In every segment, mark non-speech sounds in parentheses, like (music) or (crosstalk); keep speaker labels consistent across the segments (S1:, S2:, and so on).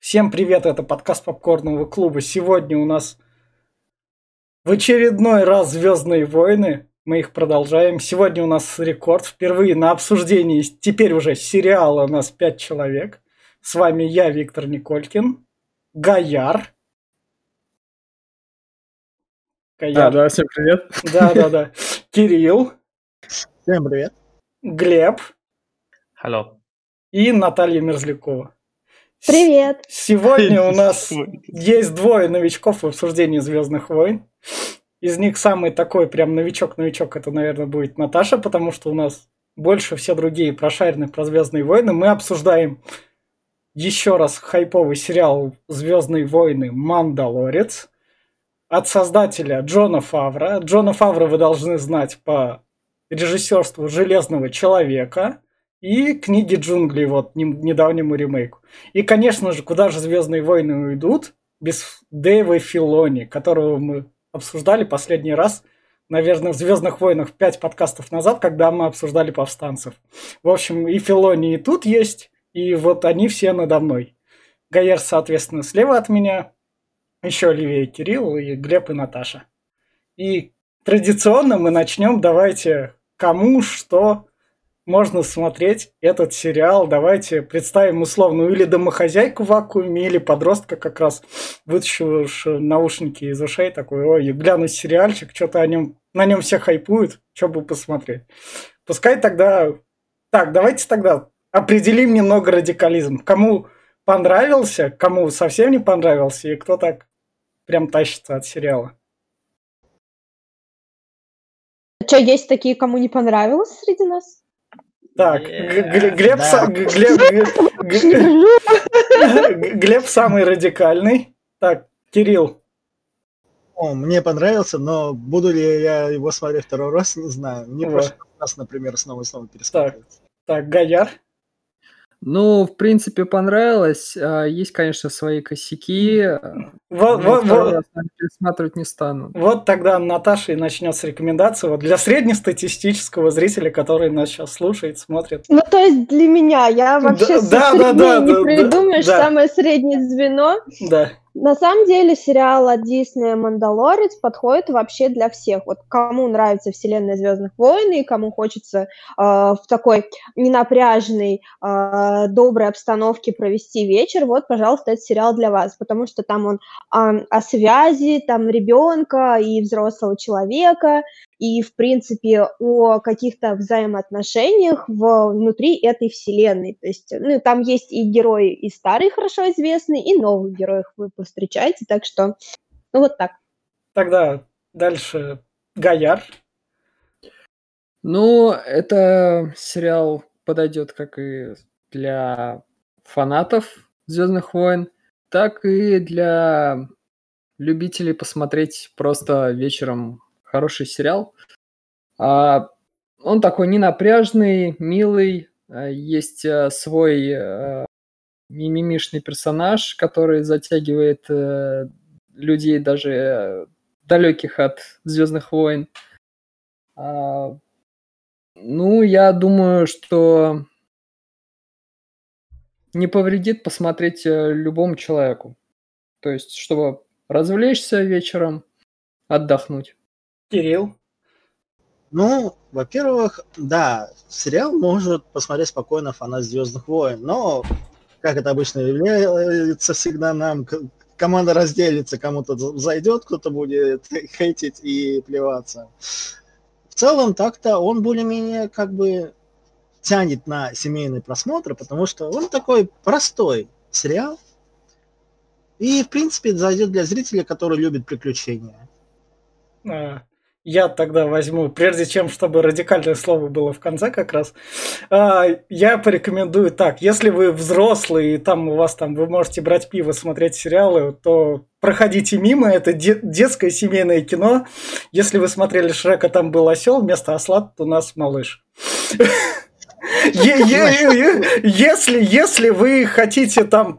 S1: Всем привет, это подкаст Попкорного клуба. Сегодня у нас в очередной раз Звездные войны. Мы их продолжаем. Сегодня у нас рекорд. Впервые на обсуждении теперь уже сериала у нас пять человек. С вами я, Виктор Николькин, Гаяр.
S2: Гаяр. Да, да, всем привет.
S1: Да, да, да. Кирилл.
S3: Всем привет.
S1: Глеб.
S4: Алло.
S1: И Наталья Мерзлякова.
S5: Привет!
S1: Сегодня у нас есть двое новичков в обсуждении Звездных войн. Из них самый такой прям новичок-новичок, это, наверное, будет Наташа, потому что у нас больше все другие прошарены про Звездные войны. Мы обсуждаем еще раз хайповый сериал Звездные войны Мандалорец от создателя Джона Фавра. Джона Фавра вы должны знать по режиссерству Железного человека и книги джунглей, вот, недавнему ремейку. И, конечно же, куда же Звездные войны уйдут без Дэйва Филони, которого мы обсуждали последний раз, наверное, в Звездных войнах пять подкастов назад, когда мы обсуждали повстанцев. В общем, и Филони и тут есть, и вот они все надо мной. Гайер, соответственно, слева от меня, еще левее Кирилл и Глеб и Наташа. И традиционно мы начнем, давайте, кому что можно смотреть этот сериал. Давайте представим условную или домохозяйку в вакууме, или подростка как раз вытащившего наушники из ушей, такой, ой, глянуть сериальчик, что-то о нем, на нем все хайпуют, что бы посмотреть. Пускай тогда... Так, давайте тогда определим немного радикализм. Кому понравился, кому совсем не понравился, и кто так прям тащится от сериала.
S5: Что, есть такие, кому не понравилось среди нас?
S1: Так, Глеб, Глеб самый радикальный. Так, Кирилл.
S3: О, мне понравился, но буду ли я его смотреть второй раз, не знаю. Мне вот. прошлый раз, например, снова и снова пересматривать.
S1: Так, так, Гаяр.
S2: Ну, в принципе, понравилось. А, есть, конечно, свои косяки.
S1: Вот, вот, вот.
S2: Пересматривать не стану.
S1: Вот тогда Наташа и начнет с рекомендации вот для среднестатистического зрителя, который нас сейчас слушает, смотрит.
S5: Ну, то есть для меня. Я вообще да, да, да, не да, придумаешь да. самое среднее звено.
S1: Да.
S5: На самом деле сериал от Диснея «Мандалорец» подходит вообще для всех. Вот кому нравится вселенная «Звездных войн» и кому хочется э, в такой ненапряженной, э, доброй обстановке провести вечер, вот, пожалуйста, этот сериал для вас, потому что там он э, о связи, там ребенка и взрослого человека, и, в принципе, о каких-то взаимоотношениях внутри этой вселенной. То есть, ну, там есть и герои и старые хорошо известные, и новых героев вы повстречаете, так что, ну, вот так.
S1: Тогда дальше Гаяр.
S2: Ну, это сериал подойдет как и для фанатов Звездных войн, так и для любителей посмотреть просто вечером хороший сериал. А, он такой ненапряжный, милый, а, есть а, свой а, мимимишный персонаж, который затягивает а, людей даже далеких от Звездных войн. А, ну, я думаю, что не повредит посмотреть любому человеку. То есть, чтобы развлечься вечером, отдохнуть.
S1: Кирилл?
S3: Ну, во-первых, да, сериал может посмотреть спокойно фанат Звездных войн, но, как это обычно является всегда нам, команда разделится, кому-то зайдет, кто-то будет (laughs) хейтить и плеваться. В целом, так-то он более-менее как бы тянет на семейный просмотр, потому что он такой простой сериал. И, в принципе, зайдет для зрителя, который любит приключения.
S1: А, я тогда возьму, прежде чем, чтобы радикальное слово было в конце как раз, а, я порекомендую так, если вы взрослый, и там у вас там, вы можете брать пиво, смотреть сериалы, то проходите мимо, это детское семейное кино. Если вы смотрели Шрека, там был осел, вместо осла у нас малыш. (laughs) Если, если вы хотите там...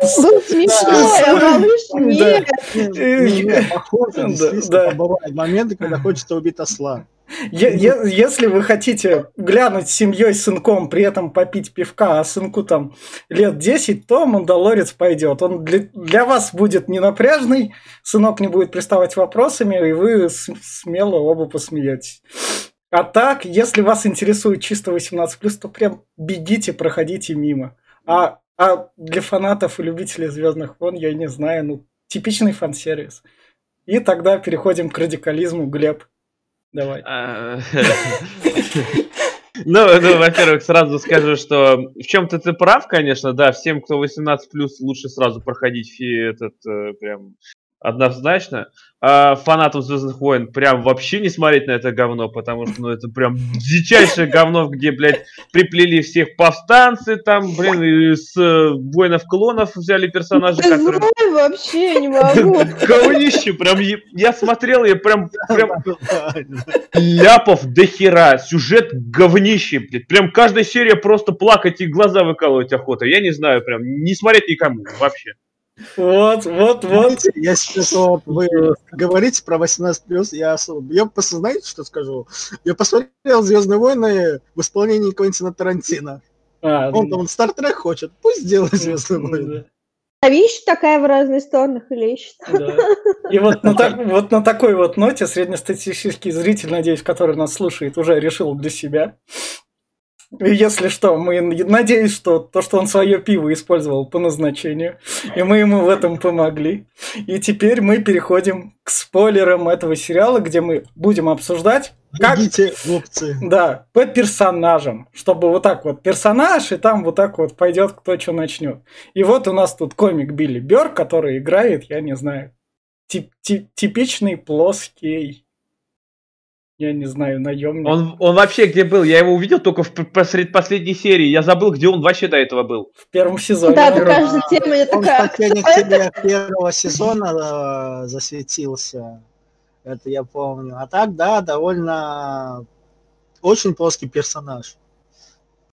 S3: Бывают моменты, когда хочется убить осла.
S1: Если вы хотите глянуть с семьей, сынком, при этом попить пивка, а сынку там лет 10, то Мандалорец пойдет. Он для, для вас будет не напряжный, сынок не будет приставать вопросами, и вы смело оба посмеетесь. А так, если вас интересует чисто 18+, то прям бегите, проходите мимо. А, а для фанатов и любителей Звездных войн, я не знаю, ну, типичный фан-сервис. И тогда переходим к радикализму. Глеб, давай. А, (laughs)
S4: ну, ну, во-первых, сразу скажу, что в чем-то ты прав, конечно, да, всем, кто 18+, лучше сразу проходить этот э, прям однозначно. А фанатам Звездных войн прям вообще не смотреть на это говно, потому что, ну, это прям дичайшее говно, где, блядь, приплели всех повстанцы там, блин, из э, воинов клонов взяли персонажей,
S5: которые... вообще не могу. (laughs)
S4: Говнище, прям, я смотрел, я прям, прям ляпов до хера, сюжет говнище, блядь, прям каждая серия просто плакать и глаза выкалывать охота, я не знаю, прям, не смотреть никому вообще.
S1: Вот, вот, вот.
S3: Я сейчас вот, вы говорите про 18 плюс, я, я просто знаете, что скажу? Я посмотрел Звездные войны в исполнении Квентина Тарантино. А, он там Стартрек хочет, пусть сделает Звездные войны.
S5: А видишь, такая в разных сторонах или ищет. Да.
S1: И вот на, так, вот на такой вот ноте среднестатистический зритель, надеюсь, который нас слушает, уже решил для себя, если что, мы надеюсь, что то, что он свое пиво использовал по назначению, и мы ему в этом помогли. И теперь мы переходим к спойлерам этого сериала, где мы будем обсуждать, как...
S3: Идите, глупцы.
S1: Да, по персонажам, чтобы вот так вот персонаж, и там вот так вот пойдет кто что начнет. И вот у нас тут комик Билли Бер, который играет, я не знаю, тип -тип типичный плоский я не знаю, наемник.
S4: Он, он вообще где был? Я его увидел только в посред последней серии. Я забыл, где он вообще до этого был.
S1: В первом сезоне.
S5: Да, ты каждая тема я
S3: такая. Он в последних (laughs) сериях первого сезона э, засветился. Это я помню. А так, да, довольно очень плоский персонаж.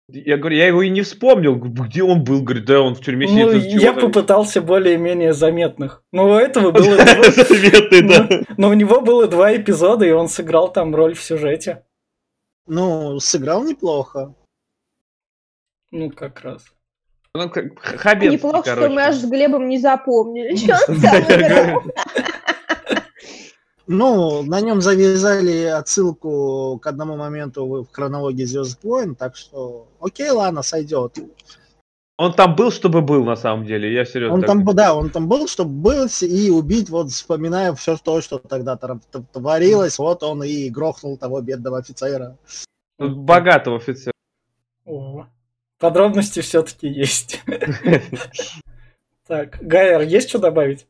S4: Я говорю, я его и не вспомнил, где он был, говорит, да, он в тюрьме
S1: ну, сидит. Я попытался более-менее заметных. Но у этого было... (laughs) Заметный, да. Но у него было два эпизода, и он сыграл там роль в сюжете.
S3: Ну, сыграл неплохо.
S1: Ну, как раз.
S4: Ну, как Хабенский,
S5: Неплохо, что мы аж с Глебом не запомнили. (laughs) Что он там
S3: ну, на нем завязали отсылку к одному моменту в хронологии Звездных войн, так что окей, ладно, сойдет.
S4: Он там был, чтобы был, на самом деле, я серьезно.
S3: Он так... там, да, он там был, чтобы был и убить, вот вспоминая все то, что тогда творилось, вот он и грохнул того бедного офицера.
S4: Богатого офицера.
S1: О, подробности все-таки есть. (laughs) Так, Гайер, есть что добавить?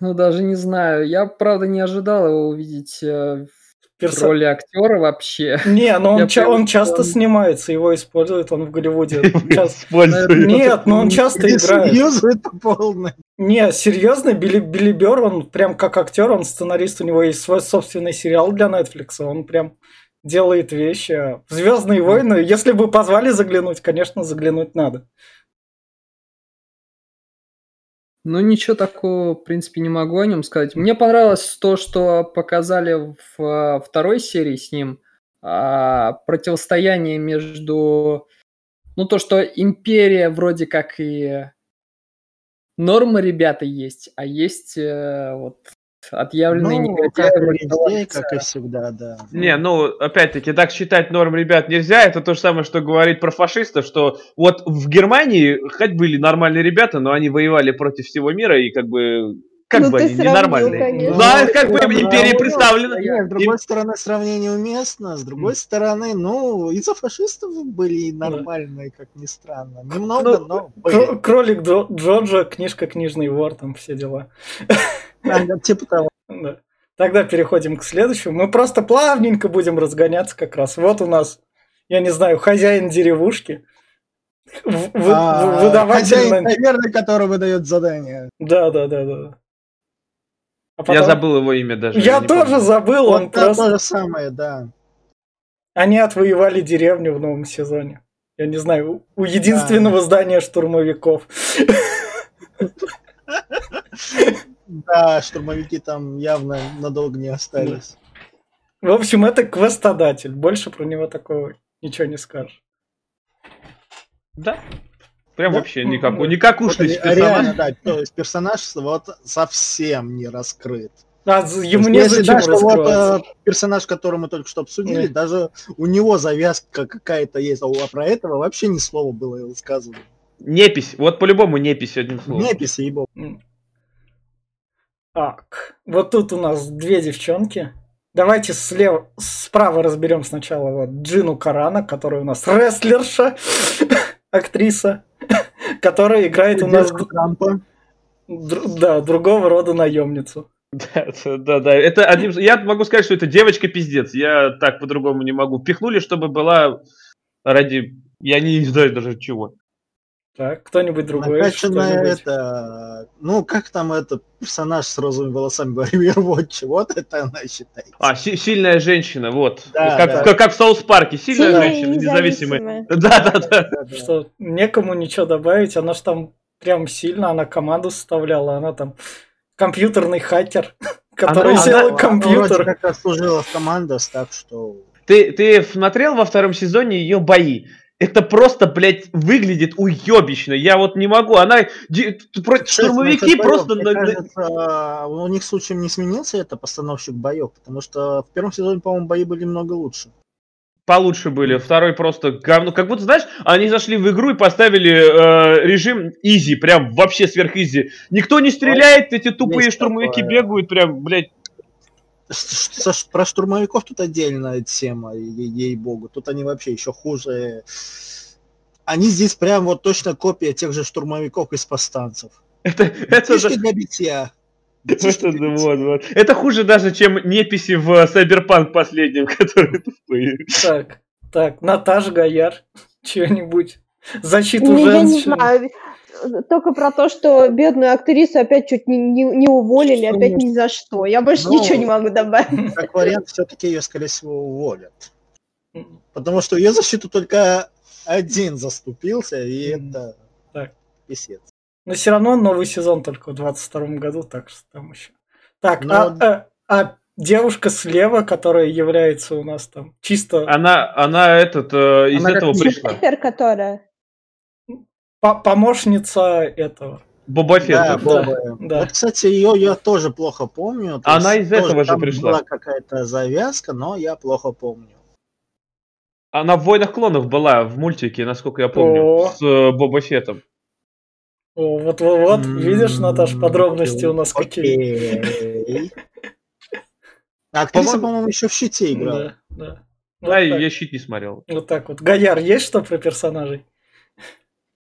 S2: Ну, даже не знаю. Я, правда, не ожидал его увидеть э, в Персо... роли актера вообще.
S1: Не, (laughs) но он, ча- он часто снимается, его используют, он в Голливуде. (laughs) Нет, но он часто (laughs) играет. Серьезно, это полное. Не, серьезно, Билли, Билли Бер, он прям как актер, он сценарист, у него есть свой собственный сериал для Netflix, он прям делает вещи. Звездные войны, если бы позвали заглянуть, конечно, заглянуть надо.
S2: Ну, ничего такого, в принципе, не могу о нем сказать. Мне понравилось то, что показали в а, второй серии с ним. А, противостояние между... Ну, то, что империя вроде как и нормы ребята есть, а есть э, вот отъявленные ну,
S3: негодяи. Как, как и всегда, да.
S4: Не, ну, опять-таки, так считать норм ребят нельзя. Это то же самое, что говорить про фашистов, что вот в Германии хоть были нормальные ребята, но они воевали против всего мира, и как бы как ну, бы они ненормальные.
S3: Ну, да, как бы империя представлена. Нет, с другой стороны, сравнение уместно. С другой стороны, ну, из-за фашистов были нормальные, как ни странно. Немного, ну, но
S1: были. Кролик Джорджа, книжка Книжный вор, там все дела. (laughs)
S3: типа того.
S1: Да. Тогда переходим к следующему. Мы просто плавненько будем разгоняться как раз. Вот у нас, я не знаю, хозяин деревушки.
S3: А. Хозяин наверное, который выдает задание.
S1: Да, да, да, да.
S4: А потом... Я забыл его имя даже.
S1: Я, тоже помню. забыл, он, просто...
S3: то же самое, да.
S1: Они отвоевали деревню в новом сезоне. Я не знаю, у единственного да. здания штурмовиков. (laughs)
S3: Да, штурмовики там явно надолго не остались.
S1: В общем, это квестодатель. Больше про него такого ничего не скажешь.
S4: Да. Прям
S3: Да?
S4: вообще никакой,
S1: ну,
S4: никакушный
S3: Вот,
S4: персонаж.
S3: реально, да, то есть персонаж вот совсем не раскрыт.
S1: А ему
S3: есть, если даже вот э, персонаж, который мы только что обсудили,
S1: Да.
S3: даже у него завязка какая-то есть, а про этого вообще ни слова было сказано.
S4: Непись. Вот по-любому непись одним словом.
S3: Неписи, ебо.
S1: Так, вот тут у нас две девчонки. Давайте слева, справа разберем сначала вот Джину Карана, которая у нас рестлерша, (laughs) актриса, (laughs) которая играет у нас
S3: Трампа.
S1: да, другого рода наемницу.
S4: Да, да, да. Это одним... Я могу сказать, что это девочка пиздец. Я так по-другому не могу. Пихнули, чтобы была ради... Я не знаю даже чего.
S1: Так, кто-нибудь другой?
S3: Накачанная
S1: что-нибудь?
S3: это... Ну, как там этот персонаж с розовыми волосами в Overwatch? Вот это она считает.
S4: А, си- сильная женщина, вот.
S3: Да,
S4: как,
S3: да.
S4: Как, как в Саус Парке. Сильная
S5: Сильная
S4: женщина, независимая.
S5: независимая.
S4: Да, да, да.
S1: Что, некому ничего добавить, она ж там прям сильно, она команду составляла, она там компьютерный хакер, (laughs) который
S4: Она-
S1: сделал
S4: она-
S1: компьютер.
S3: Вроде как служила в командос, так что...
S4: Ты, ты смотрел во втором сезоне ее бои? Это просто, блядь, выглядит уебищно. Я вот не могу. Она... Штурмовики просто...
S3: Мне кажется, у них случаем не сменился это постановщик боев, потому что в первом сезоне, по-моему, бои были много лучше.
S4: Получше были. Второй просто говно. Как будто, знаешь, они зашли в игру и поставили э, режим изи, прям вообще сверх изи. Никто не стреляет, эти тупые
S3: Есть
S4: штурмовики
S3: такое.
S4: бегают, прям, блядь.
S3: Про штурмовиков тут отдельная тема, ей-богу. Тут они вообще еще хуже. Они здесь прям вот точно копия тех же штурмовиков из повстанцев.
S4: Это, это, да-
S3: для битья.
S4: это, вот, вот. это хуже даже, чем неписи в Cyberpunk последнем, (laughs) которые тупые.
S1: Так, так, Наташ Гаяр, (laughs) что-нибудь. Защиту
S5: Ну, я не знаю. Только про то, что бедную актрису опять чуть не, не, не уволили,
S3: Что
S5: опять ни за что. Я больше
S3: Ну,
S5: ничего не могу добавить. (laughs)
S3: Как вариант, все-таки ее, скорее всего, уволят. Потому что ее защиту только один заступился, и это
S1: Так.
S3: писец.
S1: Но все равно новый сезон только в 22 году, так что там еще. Так,
S3: Но-
S1: а, а- а девушка слева, которая является у нас там чисто
S4: Она, она этот, э, из
S2: Она
S4: этого пришла.
S5: Снайпер, которая...
S1: по- помощница этого.
S4: Боба Фетт.
S3: Да,
S1: да,
S3: Боба.
S1: да.
S3: Вот, кстати, ее я тоже плохо помню. То
S4: Она из этого же пришла.
S3: Была какая-то завязка, но я плохо помню.
S4: Она в «Войнах клонов» была в мультике, насколько я помню,
S1: О.
S4: с э, Боба Феттом.
S1: О, вот, вот, вот, видишь, Наташ, подробности у нас какие.
S3: А актриса,
S4: По-моему-
S3: еще в щите играла.
S1: Да, да.
S4: Да, я щит не смотрел.
S1: Вот так вот. Гаяр, есть что про персонажей?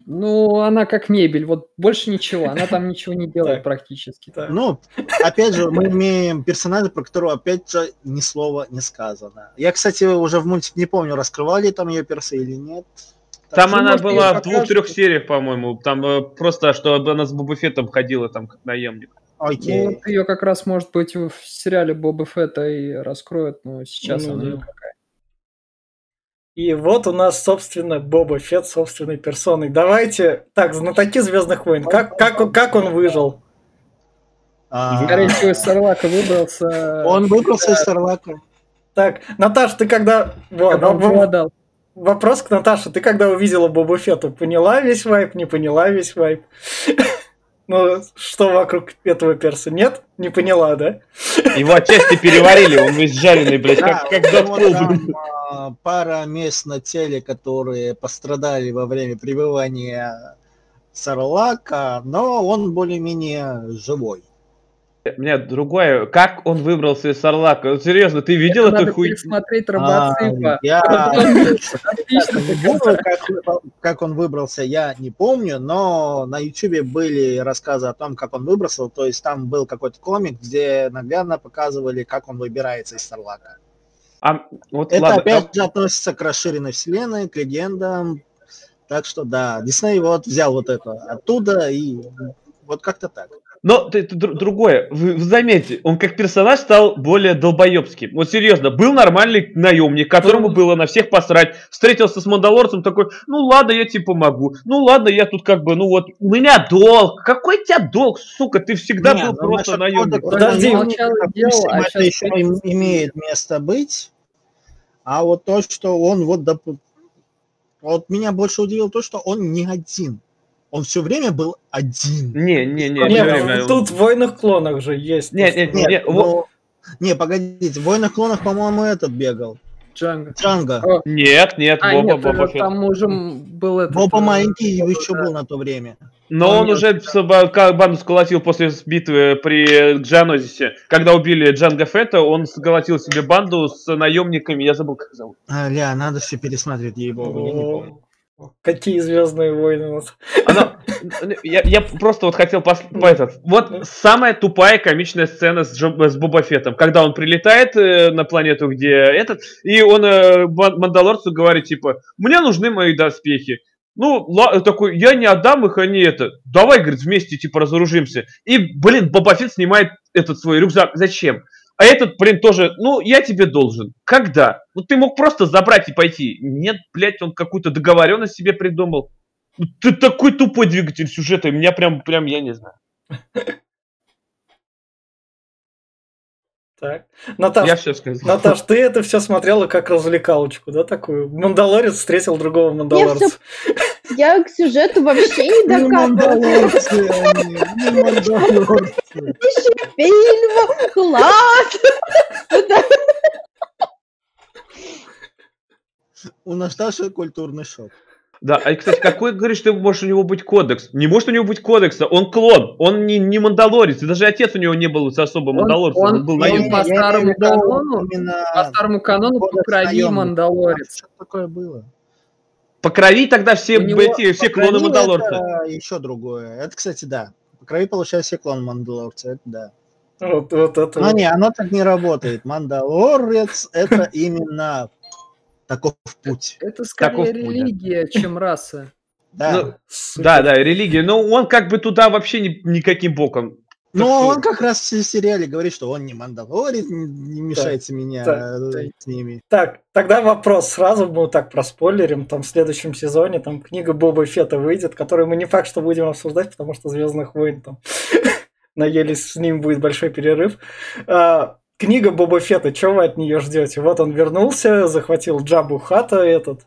S2: Ну, она как мебель, вот больше ничего, она там ничего не делает (laughs) практически.
S1: Так.
S3: Ну, опять же, мы имеем персонажа, про которого, опять же, ни слова не сказано. Я, кстати, уже в мультике не помню, раскрывали там ее персы или нет. Так
S4: Там она
S3: может,
S4: была в двух-трех сериях, по-моему. Там э, просто, что она с Боба Феттом ходила там как наемник.
S3: Окей.
S2: Ну, вот ее как раз, может быть, в сериале Боба Фетта и раскроют, но сейчас
S1: Ну
S2: она
S1: да.
S2: никакая.
S1: И вот у нас, собственно, Боба Фетт собственной персоной. Давайте, так, знатоки Звездных войн, как, как, он- как он выжил?
S3: А,
S2: Скорее всего, из Сарлака выбрался.
S3: Он выбрался из Сарлака.
S1: Так, Наташ, ты когда... Вот,
S2: когда он
S1: вопрос к Наташе. Ты когда увидела Боба Фетту, поняла весь вайп, не поняла весь вайп? Ну, что вокруг этого перса? Нет? Не поняла, да?
S4: Его отчасти переварили, он весь жареный, блядь, как, как Дэдпул.
S3: там, а, пара мест на теле, которые пострадали во время пребывания Сарлака, но он более-менее живой.
S4: У меня другое, как он выбрался из Сарлака? Серьезно, ты видел
S2: Надо
S4: эту хуйню?
S2: пересмотреть
S3: А,
S2: Робоципа.
S3: я Ну, (laughs)
S2: показал.
S3: как, как он выбрался, я не помню, но на Ютубе были рассказы о том, как он выбрался. То есть там был какой-то комик, где наглядно показывали, как он выбирается из Сарлака.
S4: А, вот
S3: Это
S4: ладно,
S3: опять же относится к расширенной вселенной, к легендам. Так что да, Дисней вот взял вот это оттуда и вот как-то так.
S4: Но это, это дру- другое. Вы, вы заметьте, он как персонаж стал более долбоебским. Вот серьезно, был нормальный наемник, которому
S1: Ну.
S4: было на всех посрать. Встретился с Мандалорцем такой, ну ладно, я тебе помогу. Ну ладно, я тут как бы, ну вот, у меня долг. Какой у тебя долг, сука? Ты всегда
S3: Не,
S4: был
S3: ну,
S4: просто наемник.
S1: Подожди,
S3: допустим,
S2: а
S3: это еще
S2: ты-
S3: им- имеет место быть. А вот то, что он вот, доп- вот меня больше удивило то, что он не один. Он все время был один.
S4: Не, не, не,
S1: Не,
S4: всё
S1: ну,
S4: время.
S1: тут в войнах клонах же есть.
S4: Не, не,
S3: Нет,
S4: не,
S3: ну,
S4: во-
S3: не, погодите, в «Войнах клонов», по-моему, этот бегал.
S2: Джанго.
S3: Джанго.
S4: Нет, нет,
S2: А,
S4: Боба,
S2: нет,
S4: Боба
S2: там уже был этот...
S3: Боба
S2: э,
S3: маленький еще
S2: да.
S3: был на то время.
S4: Но
S2: Он
S4: он уже банду сколотил после битвы при Джанозисе. Когда убили Джанго Фетта, он сколотил себе банду с наемниками, я забыл, как зовут.
S3: А, ля, надо все пересмотреть, ей-богу, я не помню.
S1: Какие звездные войны у нас.
S4: Она- я, я просто вот хотел пос- по этот. Вот самая тупая комичная сцена с, Джо- с Боба Феттом, когда он прилетает э, на планету, где этот, и он э, Ман- Мандалорцу говорит, типа, мне нужны мои доспехи. Ну, ла- такой, я не отдам их, они это. Давай, говорит, вместе, типа, разоружимся. И, блин, Боба Фетт снимает этот свой рюкзак. Зачем? А этот, блин, тоже, ну, я тебе должен. Когда? Ну, ты мог просто забрать и пойти. Нет, блядь, он какую-то договоренность себе придумал. Ну, Ты такой тупой двигатель сюжета, меня прям, прям, я не знаю.
S1: Так. Наташ,
S4: Я все сказал.
S1: Наташ, ты это все смотрела как развлекалочку, да, такую? Мандалорец встретил другого мандалорца.
S5: Я к сюжету вообще не (laughs)
S3: Не
S5: докапывалась.
S3: не мандалорцы.
S5: Фильм, класс!
S3: У Наташи культурный шок.
S4: Да, а кстати, какой, говоришь, ты можешь у него быть кодекс? Не может у него быть кодекса, он клон, он не, не мандалорец, и даже отец у него не был особо
S2: Он-
S4: мандалорцем, он,
S2: он-
S4: был
S2: он
S4: наемник.
S2: по старому канону- По старому канону по крови
S3: наемника.
S2: Мандалорец.
S3: Что такое было?
S4: По крови тогда все,
S2: него
S4: эти, все клоны
S3: Крови
S4: мандалорца.
S3: Это еще другое. Это, кстати, да. По крови получается все клон Мандалорца, это да.
S1: Вот, вот это.
S3: Но не, оно так не работает. Мандалорец это именно таков путь.
S2: Это скорее
S4: Таков путь, да.
S2: религия, чем раса. (laughs)
S3: Да.
S4: Ну. Да, да, религия, но он как бы туда вообще ни- никаким боком.
S3: Но
S4: Так
S3: он как раз в сериале говорит, что он не Мандалорец, не мешайте меня
S1: так,
S3: э, с ними.
S1: Так, тогда вопрос сразу мы так проспойлерим. Там в следующем сезоне там книга Боба Фета выйдет, которую мы не факт, что будем обсуждать, потому что Звездных войн там (laughs) наелись, с ним будет большой перерыв. А, книга Боба Фета, что вы от нее ждете? Вот он вернулся, захватил Джабу Хата этот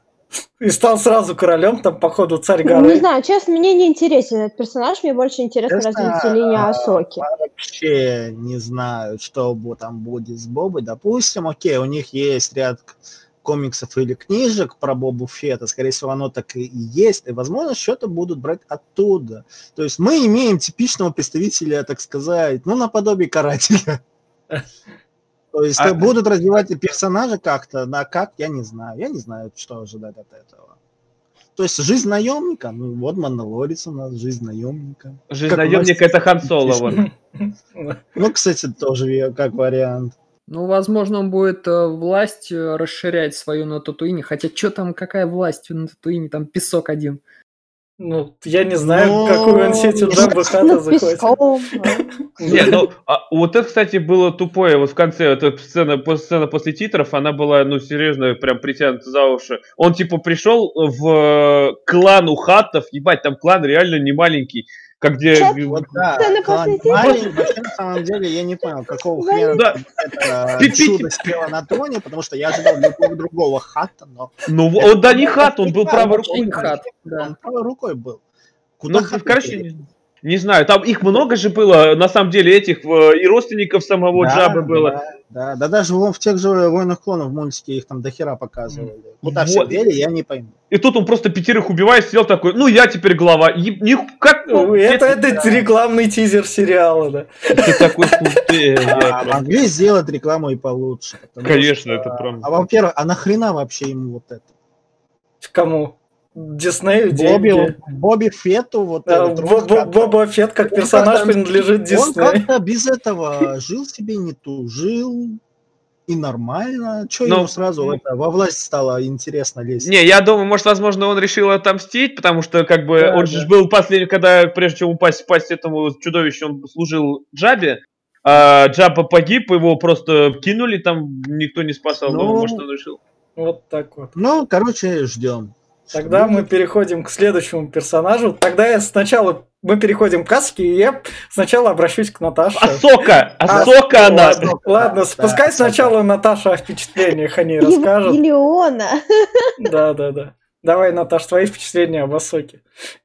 S1: и стал сразу королем, там, походу, царь
S5: Не
S1: горы.
S5: знаю, честно, мне не интересен этот персонаж, мне больше интересно развитие линии
S3: а,
S5: Асоки.
S3: Вообще не знаю, что там будет с Бобой. Допустим, окей, у них есть ряд комиксов или книжек про Бобу Фета, скорее всего, оно так и и есть, и, возможно, что-то будут брать оттуда. То есть мы имеем типичного представителя, так сказать, ну, наподобие карателя. То есть
S4: А-
S3: будут развивать персонажа как-то, да, как, я не знаю. Я не знаю, что ожидать от этого. То есть жизнь наемника, ну вот Мандалорец у нас, жизнь наемника.
S4: Жизнь
S3: Как
S4: наемника это Хан Соло. (laughs)
S3: Ну, кстати, тоже как вариант.
S2: Ну, возможно, он будет э, власть э, расширять свою на Татуине. Хотя, что там, какая власть на Татуине? Там песок один.
S1: Ну, я не знаю,
S3: Ну,
S1: какую он сеть у Джабы (laughs) Хата
S5: Над
S1: захватил.
S5: песком.
S4: Не, ну, а вот это, кстати, было тупое. Вот в конце, эта сцена, сцена после титров, она была, ну, серьезно, прям притянута за уши. Он, типа, пришел в э, клан у хаттов, ебать, там клан реально не маленький, как где...
S3: Вот да, маленький, вообще, на самом деле, я не понял, какого хрена
S4: Да.
S3: это (laughs) чудо спело на троне, потому что я ожидал любого другого хата, но...
S4: Ну, он, да не хат, он был правой рукой.
S2: хат, да.
S3: Он правой рукой был. Куда
S4: Ну, короче? Не, знаю, там их много же было, на самом деле, этих, э, и родственников самого
S3: Да,
S4: Джабы было.
S3: Да, да, да даже вон в тех же «Войнах клонов» в мультике их там дохера показывали. Куда все
S4: Вот.
S3: дели, я не пойму.
S4: И тут он просто пятерых убивает, сидел такой, ну, я теперь глава. Еб- ни- как,
S1: Ну,
S4: ну,
S1: Это, это рекламный тизер сериала, да.
S4: ты такой,
S3: А, могли сделать рекламу и получше.
S4: Конечно,
S3: что-
S4: это прям-
S3: А во-первых, а нахрена вообще ему вот это?
S1: Кому? Диснею
S3: Бобби,
S1: деньги.
S3: Бобби Фетту вот
S1: А,
S3: этот
S1: Бо-
S3: рот,
S1: Бо-
S3: как-
S1: Боба Фетт как
S3: Он
S1: персонаж
S3: как-то-
S1: принадлежит
S3: Он
S1: Диснею.
S3: как-то без этого жил себе, не тужил. и нормально. Че
S4: Ну,
S3: ему сразу это, во власть стало интересно лезть?
S4: Не, я думаю, может, возможно, он решил отомстить, потому что, как бы,
S3: Да,
S4: он
S3: да.
S4: же был последний, когда, прежде чем упасть в пасть этому чудовищу, он служил Джабе. А Джаба погиб, его просто кинули, там никто не спасал. Ну,
S3: Ну,
S4: может, он решил.
S1: Вот так вот.
S3: Ну, короче, ждем.
S1: Тогда мы переходим к следующему персонажу. Тогда я сначала мы переходим к Аске, и я сначала обращусь к Наташе.
S4: Асока!
S1: А,
S4: Асока она!
S3: ладно.
S1: Ладно,
S3: Да,
S1: пускай
S3: да,
S1: сначала Наташа о впечатлениях о ней расскажет.
S5: Евангелиона.
S1: Да, да, да. Давай, Наташ, твои впечатления об Асоке.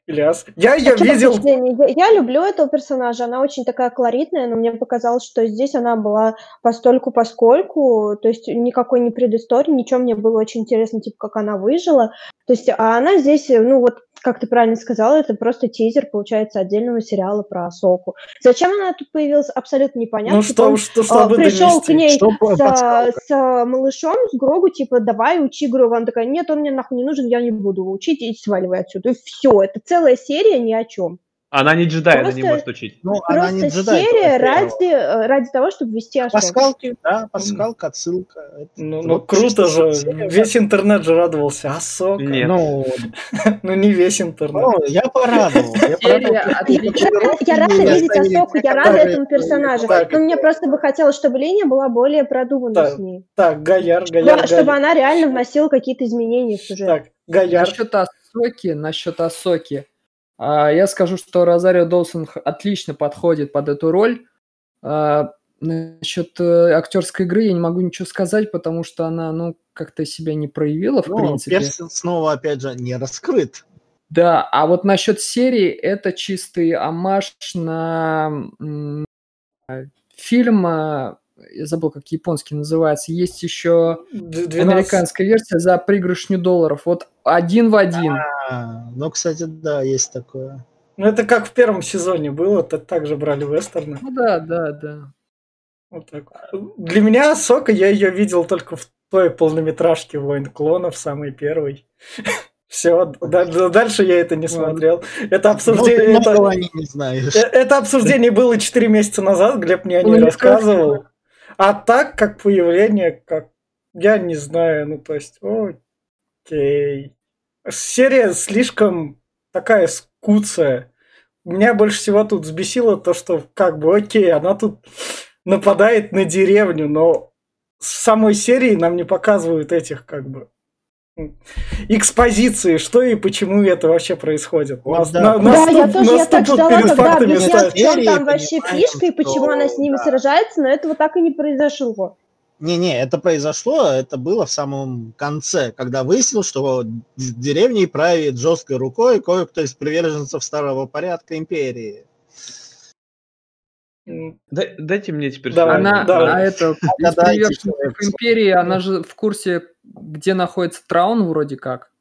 S1: Ильяс. Я ее
S5: А
S1: видел...
S5: Я, я люблю этого персонажа, она очень такая колоритная, но мне показалось, что здесь она была постольку поскольку, то есть никакой не предыстории, ничего мне было очень интересно, типа, как она выжила. То есть, а она здесь, ну вот, как ты правильно сказала, это просто тизер, получается, отдельного сериала про Асоку. Зачем она тут появилась, абсолютно непонятно.
S1: Ну что,
S5: он,
S1: что,
S5: а,
S1: чтобы
S5: пришел к
S1: донести.
S5: ней с,
S3: подсказка?
S5: с а, малышом, с Грогу, типа, давай учи Грогу. Она такая, нет, он мне нахуй не нужен, я не буду его учить, и сваливай отсюда. И все, это целая серия ни о чем.
S4: Она не джедай, она не
S5: Просто-
S4: может учить.
S3: Ну, она
S5: Просто
S3: не джедай.
S5: серия ради, э, ради того, чтобы ввести Асоку.
S3: Пасхалки, да, пасхалка, отсылка.
S1: Ну, ну
S3: вот
S1: круто
S3: чисто
S1: же.
S3: серия,
S1: Весь интернет же радовался. Асока.
S4: Нет.
S3: Ну, (laughs)
S1: Ну не весь интернет.
S3: ну, я порадовал. Я
S5: рада видеть Асоку, я рада этому персонажу. Но мне просто бы хотелось, чтобы линия была более продумана с ней.
S1: Так, Гаяр, Гаяр,
S5: чтобы она реально вносила какие-то изменения в сюжет.
S1: Так, Гаяр.
S2: Насчет Асоки, насчет Асоки. А, Я скажу, что Розарио Долсон отлично подходит под эту роль. А, Насчет э, актерской игры я не могу ничего сказать, потому что она, ну, как-то себя не проявила, в
S3: Ну,
S2: принципе.
S3: перс снова, опять же, не раскрыт.
S2: Да, а вот насчет серии это чистый амаш на э, фильм, а, я забыл, как японский называется, есть еще
S1: Д- 12.
S2: американская версия за пригоршню долларов. Вот один в один.
S3: А, ну, кстати, да, есть такое.
S1: Ну это как в первом сезоне было, так также брали вестерны.
S2: Ну да, да, да.
S1: Вот так. Для меня Сока, я ее видел только в той полнометражке «Войн клонов», самой первой. (laughs) Все, дальше я это не смотрел. Это
S3: Ну,
S1: обсуждение... Это,
S3: не, не знаешь.
S1: э, это обсуждение было 4 месяца назад, Глеб мне о ней рассказывал. А так, как появление, как... Я не знаю, ну то есть, окей. Серия слишком такая скуцая. Меня больше всего тут взбесило то, что как бы окей, она тут нападает на деревню, но в самой серии нам не показывают этих как бы экспозиции, что и почему это вообще происходит.
S3: Вот
S1: Нас,
S3: да.
S1: на-
S5: Да,
S1: нас
S5: я
S1: тут-
S5: тоже я
S1: нас
S5: так
S1: тут
S5: ждала,
S1: перед
S5: когда объяснят,
S1: ставят.
S5: в чем
S3: Серии
S5: там вообще фишка и почему
S3: что-
S5: она с ними
S3: да.
S5: сражается, но этого так и не произошло.
S3: Не-не, это произошло, это было в самом конце, когда выяснилось, что деревней правит жесткой рукой кое-кто из приверженцев старого порядка империи.
S4: Дайте мне теперь слово.
S2: Она,
S1: давай.
S2: а это, (laughs) из приверженцев империи, она же в курсе, где находится Траун вроде как.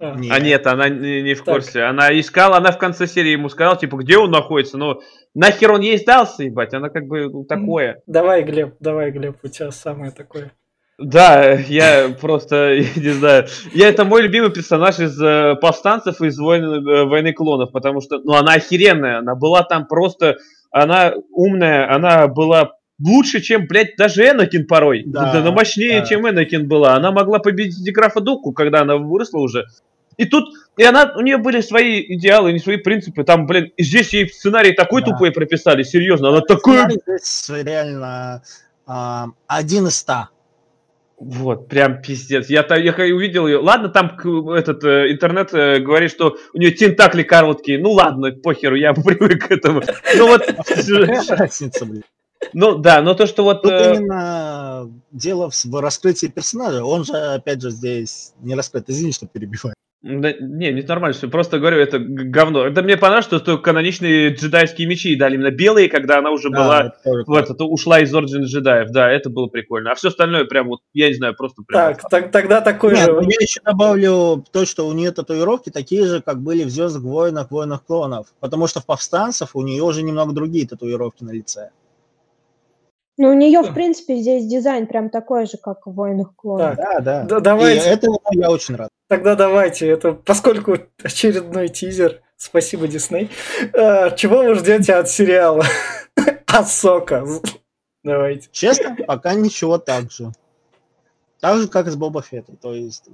S1: а.
S4: А нет, она не, не в
S1: Так.
S4: курсе. Она искала, она в конце серии ему сказала, типа, где он находится. Ну, нахер он ей сдался, ебать. Она как бы ну, такое.
S1: Давай, Глеб, давай, Глеб, у тебя самое такое.
S4: Да, я просто, (laughs) я не знаю. Я это мой любимый персонаж из э, повстанцев из войны, э, войны клонов, потому что, ну, она охеренная, она была там просто, она умная, она была лучше, чем, блядь, даже Энакин порой.
S3: Да,
S4: она мощнее,
S3: да.
S4: чем Энакин была. Она могла победить Деграфа Дуку, когда она выросла уже. И тут, и она, у нее были свои идеалы, не свои принципы. Там, блин, здесь ей сценарий такой
S3: Да.
S4: тупой прописали, серьезно. Она такой,
S3: здесь реально а, один из ста.
S4: Вот, прям пиздец. Я, та- я увидел ее. Ладно, там этот э, интернет э, говорит, что у нее тентакли короткие. Ну ладно, похеру, я (laughs) привык к этому. Ну вот, (laughs)
S3: разница, блин?
S4: Ну да, но то, что вот...
S3: Тут
S4: э,
S3: именно дело в, раскрытии персонажа. Он же, опять же, здесь не раскрыт. Извини, что перебиваю.
S4: да, не, не нормально, что просто говорю, это говно. Это мне понравилось, что, каноничные джедайские мечи дали именно белые, когда она уже
S3: Да,
S4: была
S3: это тоже
S4: вот, это ушла из Орджин джедаев. Да, это было прикольно. А все остальное прям вот, я не знаю, просто прям...
S1: Так, так- тогда такой
S3: Нет,
S1: же.
S3: ну я еще добавлю то, что у нее татуировки такие же, как были в Звездных войнах, войнах клонов. Потому что в повстанцев у нее уже немного другие татуировки на лице.
S5: Ну, у нее, в принципе, здесь дизайн прям такой же, как в «Войнах клонов».
S1: Так,
S3: Да, да.
S1: да-
S3: И
S1: давайте,
S3: этому я очень рад.
S1: тогда давайте. Это поскольку очередной тизер. Спасибо, Дисней. Э, чего вы ждете от сериала? (laughs) Асока. Давайте.
S3: Честно, пока ничего так же. Так же, как и с Боба Феттом. То есть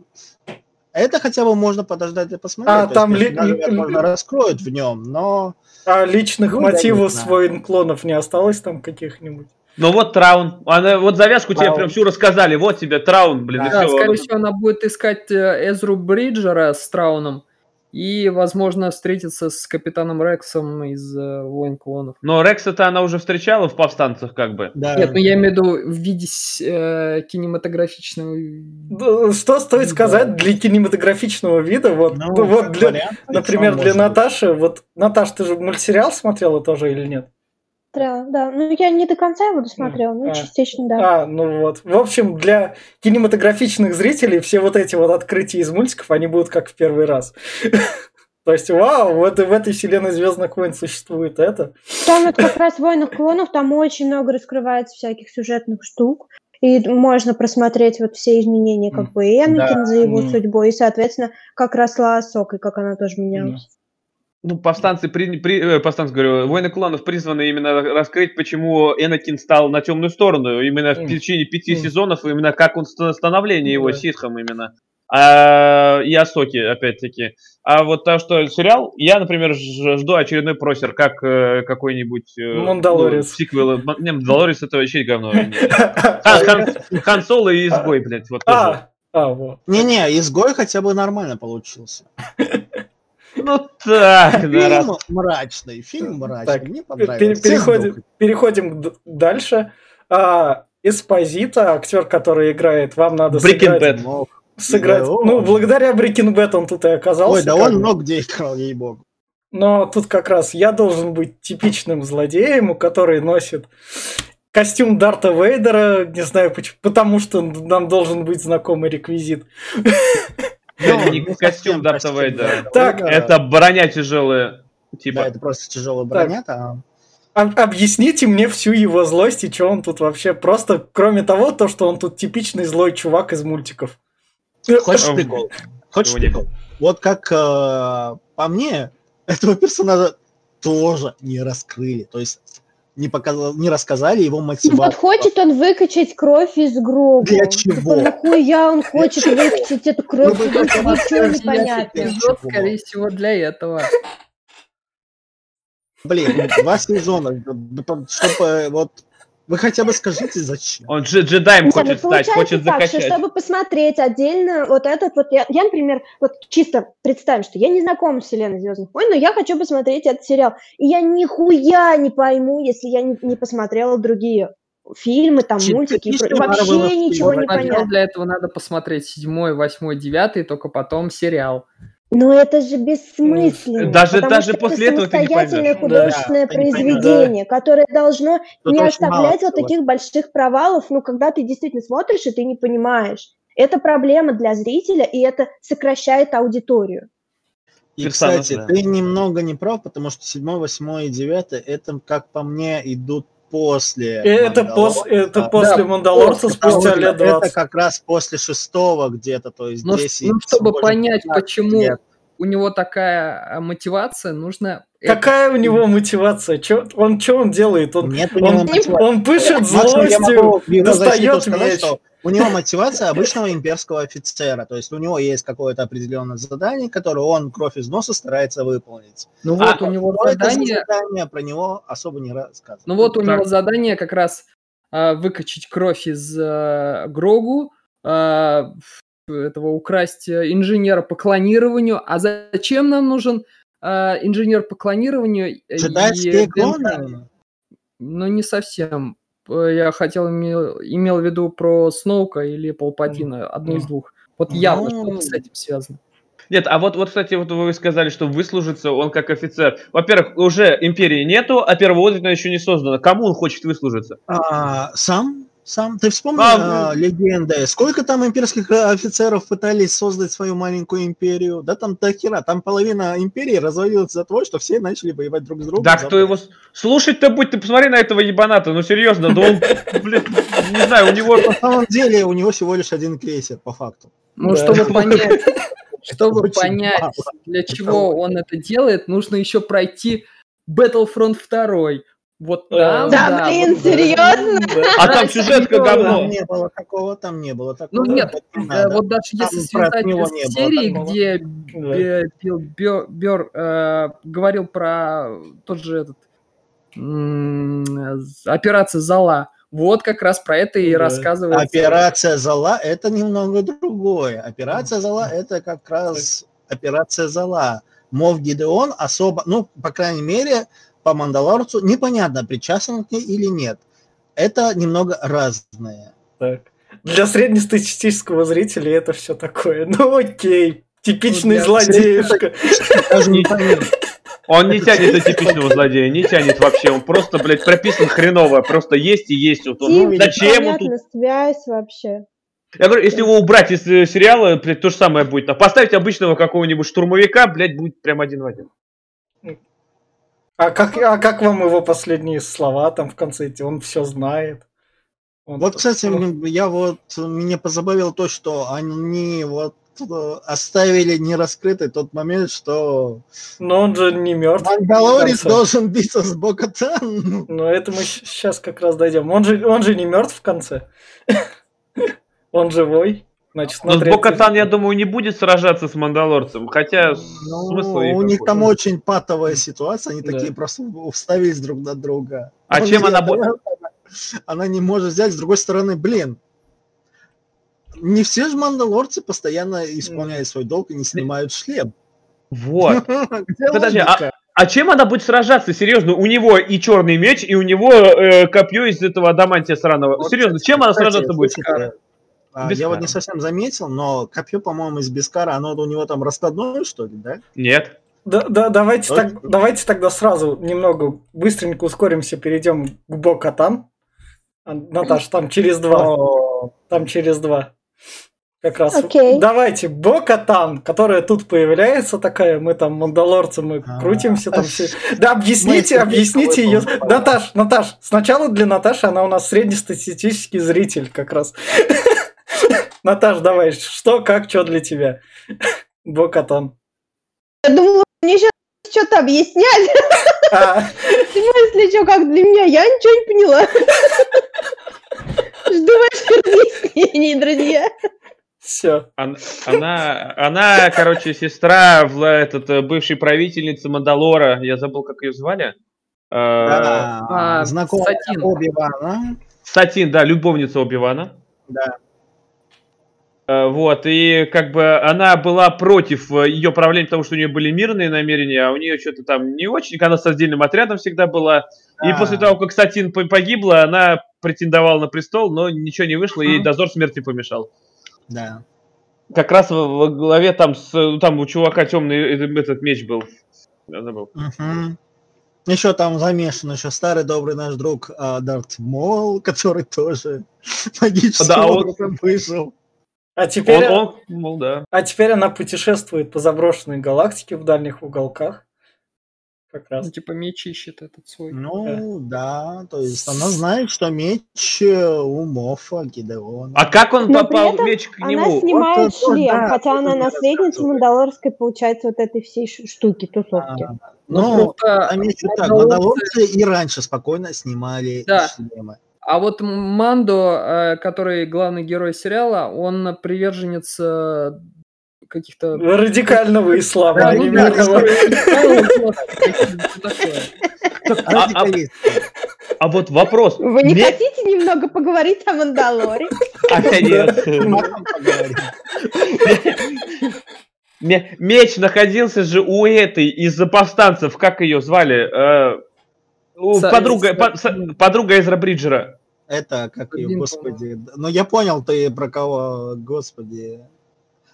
S3: это хотя бы можно подождать и посмотреть.
S1: А,
S3: То
S1: там
S3: есть,
S1: ли-
S3: даже, возможно, раскроют в нем, но
S1: А личных
S3: Ну,
S1: мотивов
S3: знаю.
S1: своих клонов не осталось там каких-нибудь?
S4: Ну вот Траун. Она, вот завязку тебе
S1: Траун.
S4: прям всю рассказали. Вот тебе Траун, блин, и
S2: Да,
S4: всё.
S2: скорее всего, она будет искать э, Эзру Бриджера с Трауном и, возможно, встретиться с Капитаном Рексом из э, Войн клонов.
S4: Но Рекса-то она уже встречала в повстанцах, как бы.
S3: да.
S2: Нет, ну я имею в виду в виде э, кинематографичного...
S1: Да, Что стоит
S2: Да.
S1: сказать для кинематографичного вида? Вот,
S3: Ну,
S1: ну, вот для,
S3: вариант,
S1: например, для
S3: быть.
S1: Наташи, вот Наташ, ты же мультсериал смотрела тоже или нет?
S5: Да, да. Ну, я не до конца его досмотрела, но
S1: А.
S5: частично, да.
S1: А, ну вот. В общем, для кинематографичных зрителей все вот эти вот открытия из мультиков, они будут как в первый раз. (laughs) То есть, вау, вот и в этой вселенной Звездных войн существует это.
S5: Там вот как раз в «Войнах клонов» там очень много раскрывается всяких сюжетных штук. И можно просмотреть вот все изменения как бы Энакина за его
S3: М.
S5: судьбой, и, соответственно, как росла Асока, и как она тоже менялась.
S4: Ну, повстанцы, при, при- э, повстанцы, говорю, войны клонов призваны именно раскрыть, почему Энакин стал на темную сторону, именно в
S1: Мгм.
S4: течение пяти
S1: Мгм.
S4: сезонов, именно как он ст- становление его
S1: Да.
S4: ситхом именно. А, и Асоки, опять-таки. А вот то, что сериал, я, например, ж- жду очередной просер, как э, какой-нибудь... э,
S1: Мандалорец.
S4: ну, сиквел. Не, Мандалорец это вообще говно. (laughs) Хан, Хан- Соло и Изгой, блядь, вот тоже.
S1: А, а, вот.
S3: Не-не, изгой хотя бы нормально получился. (laughs)
S4: Ну так, да, раз.
S3: Фильм мрачный, фильм мрачный,
S1: Так,
S3: мне понравился.
S1: Переходим, переходим дальше. А, Эспозита, актер, который играет, вам надо
S4: Breaking
S1: сыграть.
S4: Bad.
S3: Мог.
S1: сыграть.
S3: Да,
S1: Ну, благодаря Breaking Bad он тут и оказался.
S3: Ой, да он много где играл, ей-богу.
S1: Но тут как раз я должен быть типичным злодеем, у который носит костюм Дарта Вейдера, не знаю почему, потому что нам должен быть знакомый реквизит. (laughs)
S4: Это не
S3: Ну,
S4: костюм Дарта Вейдера.
S1: Так.
S4: Это броня тяжелая.
S3: Да,
S4: Типа.
S3: это просто тяжелая броня там.
S1: Об- Объясните мне всю его злость и что он тут вообще просто, кроме того, то, что он тут типичный злой чувак из мультиков.
S3: Хочешь
S4: Эм,
S3: прикол? Хочешь
S4: сегодня.
S3: прикол? Вот как э, по мне, (laughs) этого персонажа тоже не раскрыли. То есть не, показал, не рассказали его
S5: Вот
S3: мотивацию.
S5: хочет он выкачать кровь из гроба.
S3: Для чего?
S5: Нахуя он хочет выкачать эту кровь?
S3: Ну,
S5: Тут
S3: только
S5: Ничего
S3: расскажите.
S5: непонятно.
S2: Эпизод, скорее всего, для этого.
S3: Блин, ну, два сезона, чтобы вот вы хотя бы скажите, зачем.
S4: Он дж- джедаем
S5: Не, ну,
S4: хочет стать,
S5: получается
S4: хочет
S5: так, что
S4: закачать.
S5: чтобы посмотреть отдельно вот этот вот, я, я, например, вот чисто представим, что я не знакома с вселенной Звездных войн, но я хочу посмотреть этот сериал, и я нихуя не пойму, если я не, не посмотрела другие фильмы, там,
S3: Чисто
S5: мультики, и вообще ничего не понятно.
S2: для этого надо посмотреть седьмой, восьмой, девятый, только потом сериал.
S5: Но это же бессмысленно.
S4: Даже-
S5: потому
S4: даже
S5: что
S4: после
S5: это
S4: этого ты не
S5: самостоятельное художественное
S3: Да,
S5: произведение, которое должно
S3: Тут
S5: не оставлять вот
S3: всего.
S5: таких больших провалов, ну, когда ты действительно смотришь, и ты не понимаешь. Это проблема для зрителя, и это сокращает аудиторию.
S3: И,
S4: Персонаж,
S3: кстати,
S4: да.
S3: ты немного не прав, потому что 7, 8 и 9 это, как по мне, идут после.
S1: Это, пос- это после
S2: Да,
S1: Мандалорца
S2: после,
S1: спустя лет
S3: что Это
S1: 20.
S3: как раз после шестого где-то, то есть
S2: Ну, ш-
S3: 10.
S2: ну, чтобы
S3: может,
S2: понять,
S3: 15
S2: почему
S3: лет.
S2: у него такая а, мотивация, нужно... это-
S1: Какая у него мотивация? Чё, он что он делает? Он,
S3: Нет
S1: он,
S3: мотивации.
S1: он пышет злостью, достает
S3: сказать,
S1: меч.
S3: что у него мотивация обычного имперского офицера. То есть у него есть какое-то определенное задание, которое он кровь из носа старается выполнить.
S2: Ну
S4: А,
S2: вот, у него задание...
S3: задание, про него особо не рассказывают.
S2: Ну вот у
S4: Так.
S2: него задание как раз а, выкачать кровь из а, Грогу, а, ф- этого украсть э, инженера по клонированию. А зачем нам нужен а, инженер по клонированию? и
S3: Джедайские клоны?
S2: Ну не совсем. П- Я хотел имел, имел в виду про Сноука или Палпатина, одну из
S1: Мгм.
S2: двух. Вот явно
S3: Ну.
S2: что-то с этим связано.
S4: Нет, а вот, вот, кстати, вот вы сказали, что выслужиться он как офицер. Во-первых, уже империи нету, а первого ордена еще не создано. Кому он хочет выслужиться?
S3: А, сам? Сам? Ты вспомни
S4: А,
S3: а, легенды? Сколько там имперских э, офицеров пытались создать свою маленькую империю? Да там до хера. Там половина империи развалилась за то, что все начали воевать друг с другом.
S4: Да кто его слушать-то будет? Ты посмотри на этого ебаната, ну серьезно, да он, блин, не знаю, у него...
S3: На самом деле у него всего лишь один крейсер, по факту.
S2: Ну,
S1: Да.
S2: чтобы (laughs) понять, (laughs) чтобы
S3: Очень
S2: понять,
S3: мало.
S2: для чего он это делает, нужно еще пройти Battlefront 2, Вот там,
S5: Да,
S2: да,
S5: блин,
S2: вот, да.
S5: серьезно?
S1: Да.
S4: А там сюжетка
S2: серьезно.
S3: Там
S4: говно.
S3: не было такого, там не было такого.
S2: Ну нет, э,
S3: надо.
S2: вот даже
S3: Там
S2: если связать с
S3: такого.
S2: где
S1: Да.
S2: Билл Бёр э, говорил про тот же этот операция Зала, вот как раз про это и
S1: Да.
S2: рассказывается.
S3: Операция Зала это немного другое. Операция Зала это как раз операция Зала. Мов Гидеон особо, ну, по крайней мере, по Мандалорцу непонятно, причастен он к ней или нет. Это немного разное.
S1: Так. Для среднестатистического зрителя это все такое. Ну окей. Типичный
S2: для
S1: злодеюшка.
S4: Он не тянет на типичного злодея, не тянет вообще. Он просто, блядь, прописан хреново. Просто есть и есть. Вот он.
S5: Тим,
S4: Зачем он тут?
S5: связь вообще.
S4: Я говорю, если его убрать из э, сериала, блядь, то же самое будет. А поставить обычного какого-нибудь штурмовика, блядь, будет прям один в один.
S1: А как, а как вам его последние слова там в конце эти? Он все знает. Он-
S3: Вот, кстати, я вот меня позабавило то, что они вот э, оставили не раскрытый тот момент, что
S1: Но он же не мертв.
S3: Мандалорец должен биться с Бокатан.
S1: Но это мы сейчас как раз дойдем. Он же, он же не мертв в конце. (laughs) Он живой. Значит,
S4: Но Бокатан, я думаю, не будет сражаться с Мандалорцем. Хотя смысл
S3: Ну,
S4: ей
S3: у них там очень патовая ситуация, они
S1: Да.
S3: такие просто уставились друг на друга.
S4: А
S3: Он
S4: чем она бо-
S3: Она не может взять, с другой стороны, блин, не все же мандалорцы постоянно исполняют свой долг и не снимают шлем.
S4: Вот. (laughs) Подожди,
S3: логика?
S4: А чем она будет сражаться? Серьезно, у него и черный меч, и у него э, копье из этого адамантия сраного.
S3: Вот,
S4: Серьезно, чем она
S3: Кстати,
S4: сражаться будет?
S3: А,
S4: Без
S3: Я вот не совсем заметил, но копье, по-моему, из Бескара, оно у него там раскладное, что ли, да?
S4: Нет.
S1: Да, да, давайте, так, давайте тогда сразу немного быстренько ускоримся, перейдем к Бокатан. А, Наташ, там через два. Там через два. Как раз.
S5: Окей.
S1: Давайте, Бокатан, которая тут появляется такая, мы там мандалорцы, мы
S3: А.
S1: крутимся там все. (laughs) Да, объясните, объясните ее. Наташ, Наташ, сначала для Наташи она у нас среднестатистический зритель как раз. (laughs) Наташ, давай, что, как, что для тебя? (laughs) Бокатан.
S5: Я думала, мне сейчас что-то объяснять. (laughs)
S1: А,
S5: Если что, как для меня, я ничего не поняла. Жду ваших объяснений, друзья.
S1: все.
S4: Она, она, она, короче, сестра в этот, э, бывшей правительницы Мандалора. Я забыл, как ее звали. Э,
S3: да,
S2: А,
S3: знакомая
S2: Сатин.
S3: Оби-Вана.
S4: Сатин, да, любовница Оби-Вана.
S3: Да.
S4: Э, Вот, и как бы она была против э, ее правления, потому что у нее были мирные намерения, а у нее что-то там не очень, она с отдельным отрядом всегда была. И
S3: Да.
S4: после того, как Сатин по- погибла, она претендовала на престол, но ничего не вышло, ей
S2: Мгм.
S4: дозор смерти помешал.
S3: Да.
S4: Как раз во, главе там, с, там у чувака темный этот меч был. Она был.
S3: Еще там замешан еще старый добрый наш друг а, Дарт Мол, который тоже (laughs) магическим
S4: Да, он-
S3: образом вышел.
S1: А теперь,
S4: Он, он, мол, да.
S1: а теперь она путешествует по заброшенной галактике в дальних уголках. Как раз.
S2: Ну, типа меч ищет этот свой.
S3: Ну, да, то есть она знает, что меч э, у Мофа Гидеона.
S4: А как он
S5: Но
S4: попал
S5: этом
S4: меч к
S5: Она
S4: нему?
S5: снимает
S3: Вот,
S5: шлем,
S3: да,
S5: хотя она наследница. Мандалорской, получается, вот этой всей штуки, тусовки.
S3: А,
S2: Ну,
S3: Ну,
S2: просто-
S3: замечу так,
S2: Мандалорцы-
S3: мандалорцы и раньше спокойно снимали
S2: Да.
S3: шлемы.
S2: А вот Мандо, э, который главный герой сериала, он приверженец э, каких-то...
S1: Радикального ислама,
S3: Да,
S1: а
S3: ну да,
S4: а- а- а вот вопрос.
S5: Вы не хотите немного поговорить о Мандалоре?
S4: А. Ме- Меч находился же у этой из повстанцев, как ее звали? Э, подруга, подруга Эзра Бриджера.
S3: Это, как ее, господи. Ну, я понял ты про кого, господи.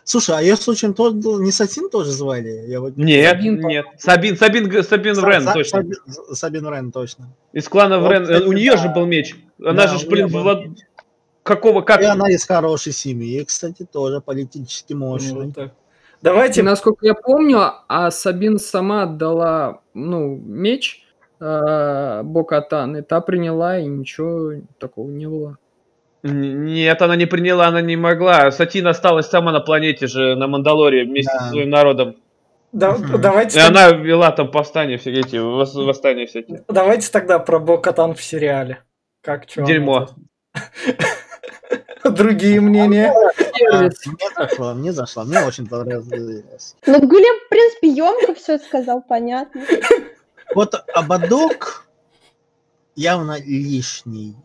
S3: Слушай, а ее случаем тоже не Сатин тоже звали? Я вот...
S4: Нет,
S2: Сабин,
S4: нет. Сабин, Сабин, Сабин
S3: Са-
S4: Рен,
S3: Са-
S4: точно.
S3: Сабин, Сабин Рен, точно.
S4: Из клана
S3: Вот,
S4: Врен.
S3: кстати,
S4: у нее
S3: да.
S4: же был меч. Она
S3: Да,
S4: же, блин,
S3: неё был
S4: Влад-
S3: меч.
S4: какого, как?
S3: И она из хорошей семьи, кстати, тоже политически
S1: Ну,
S3: мощной.
S1: так.
S2: И,
S1: Давайте,
S2: насколько я помню, а Сабин сама отдала ну, меч э, Бокатан, и та приняла, и ничего такого не было.
S4: Нет, она не приняла, она не могла. Сатин осталась сама на планете же, на Мандалоре, вместе
S3: Да.
S4: со своим народом.
S1: Да, давайте,
S4: И она вела там повстания все эти, вос- восстания всякие.
S1: давайте тогда про Бокатан в сериале. Как чё?
S4: Дерьмо. (laughs)
S1: Другие мнения.
S3: Мне зашло, (laughs) мне зашло, мне очень понравилось.
S5: Ну, Глеб, в принципе, емко все сказал, понятно. (laughs)
S3: Вот ободок явно лишний.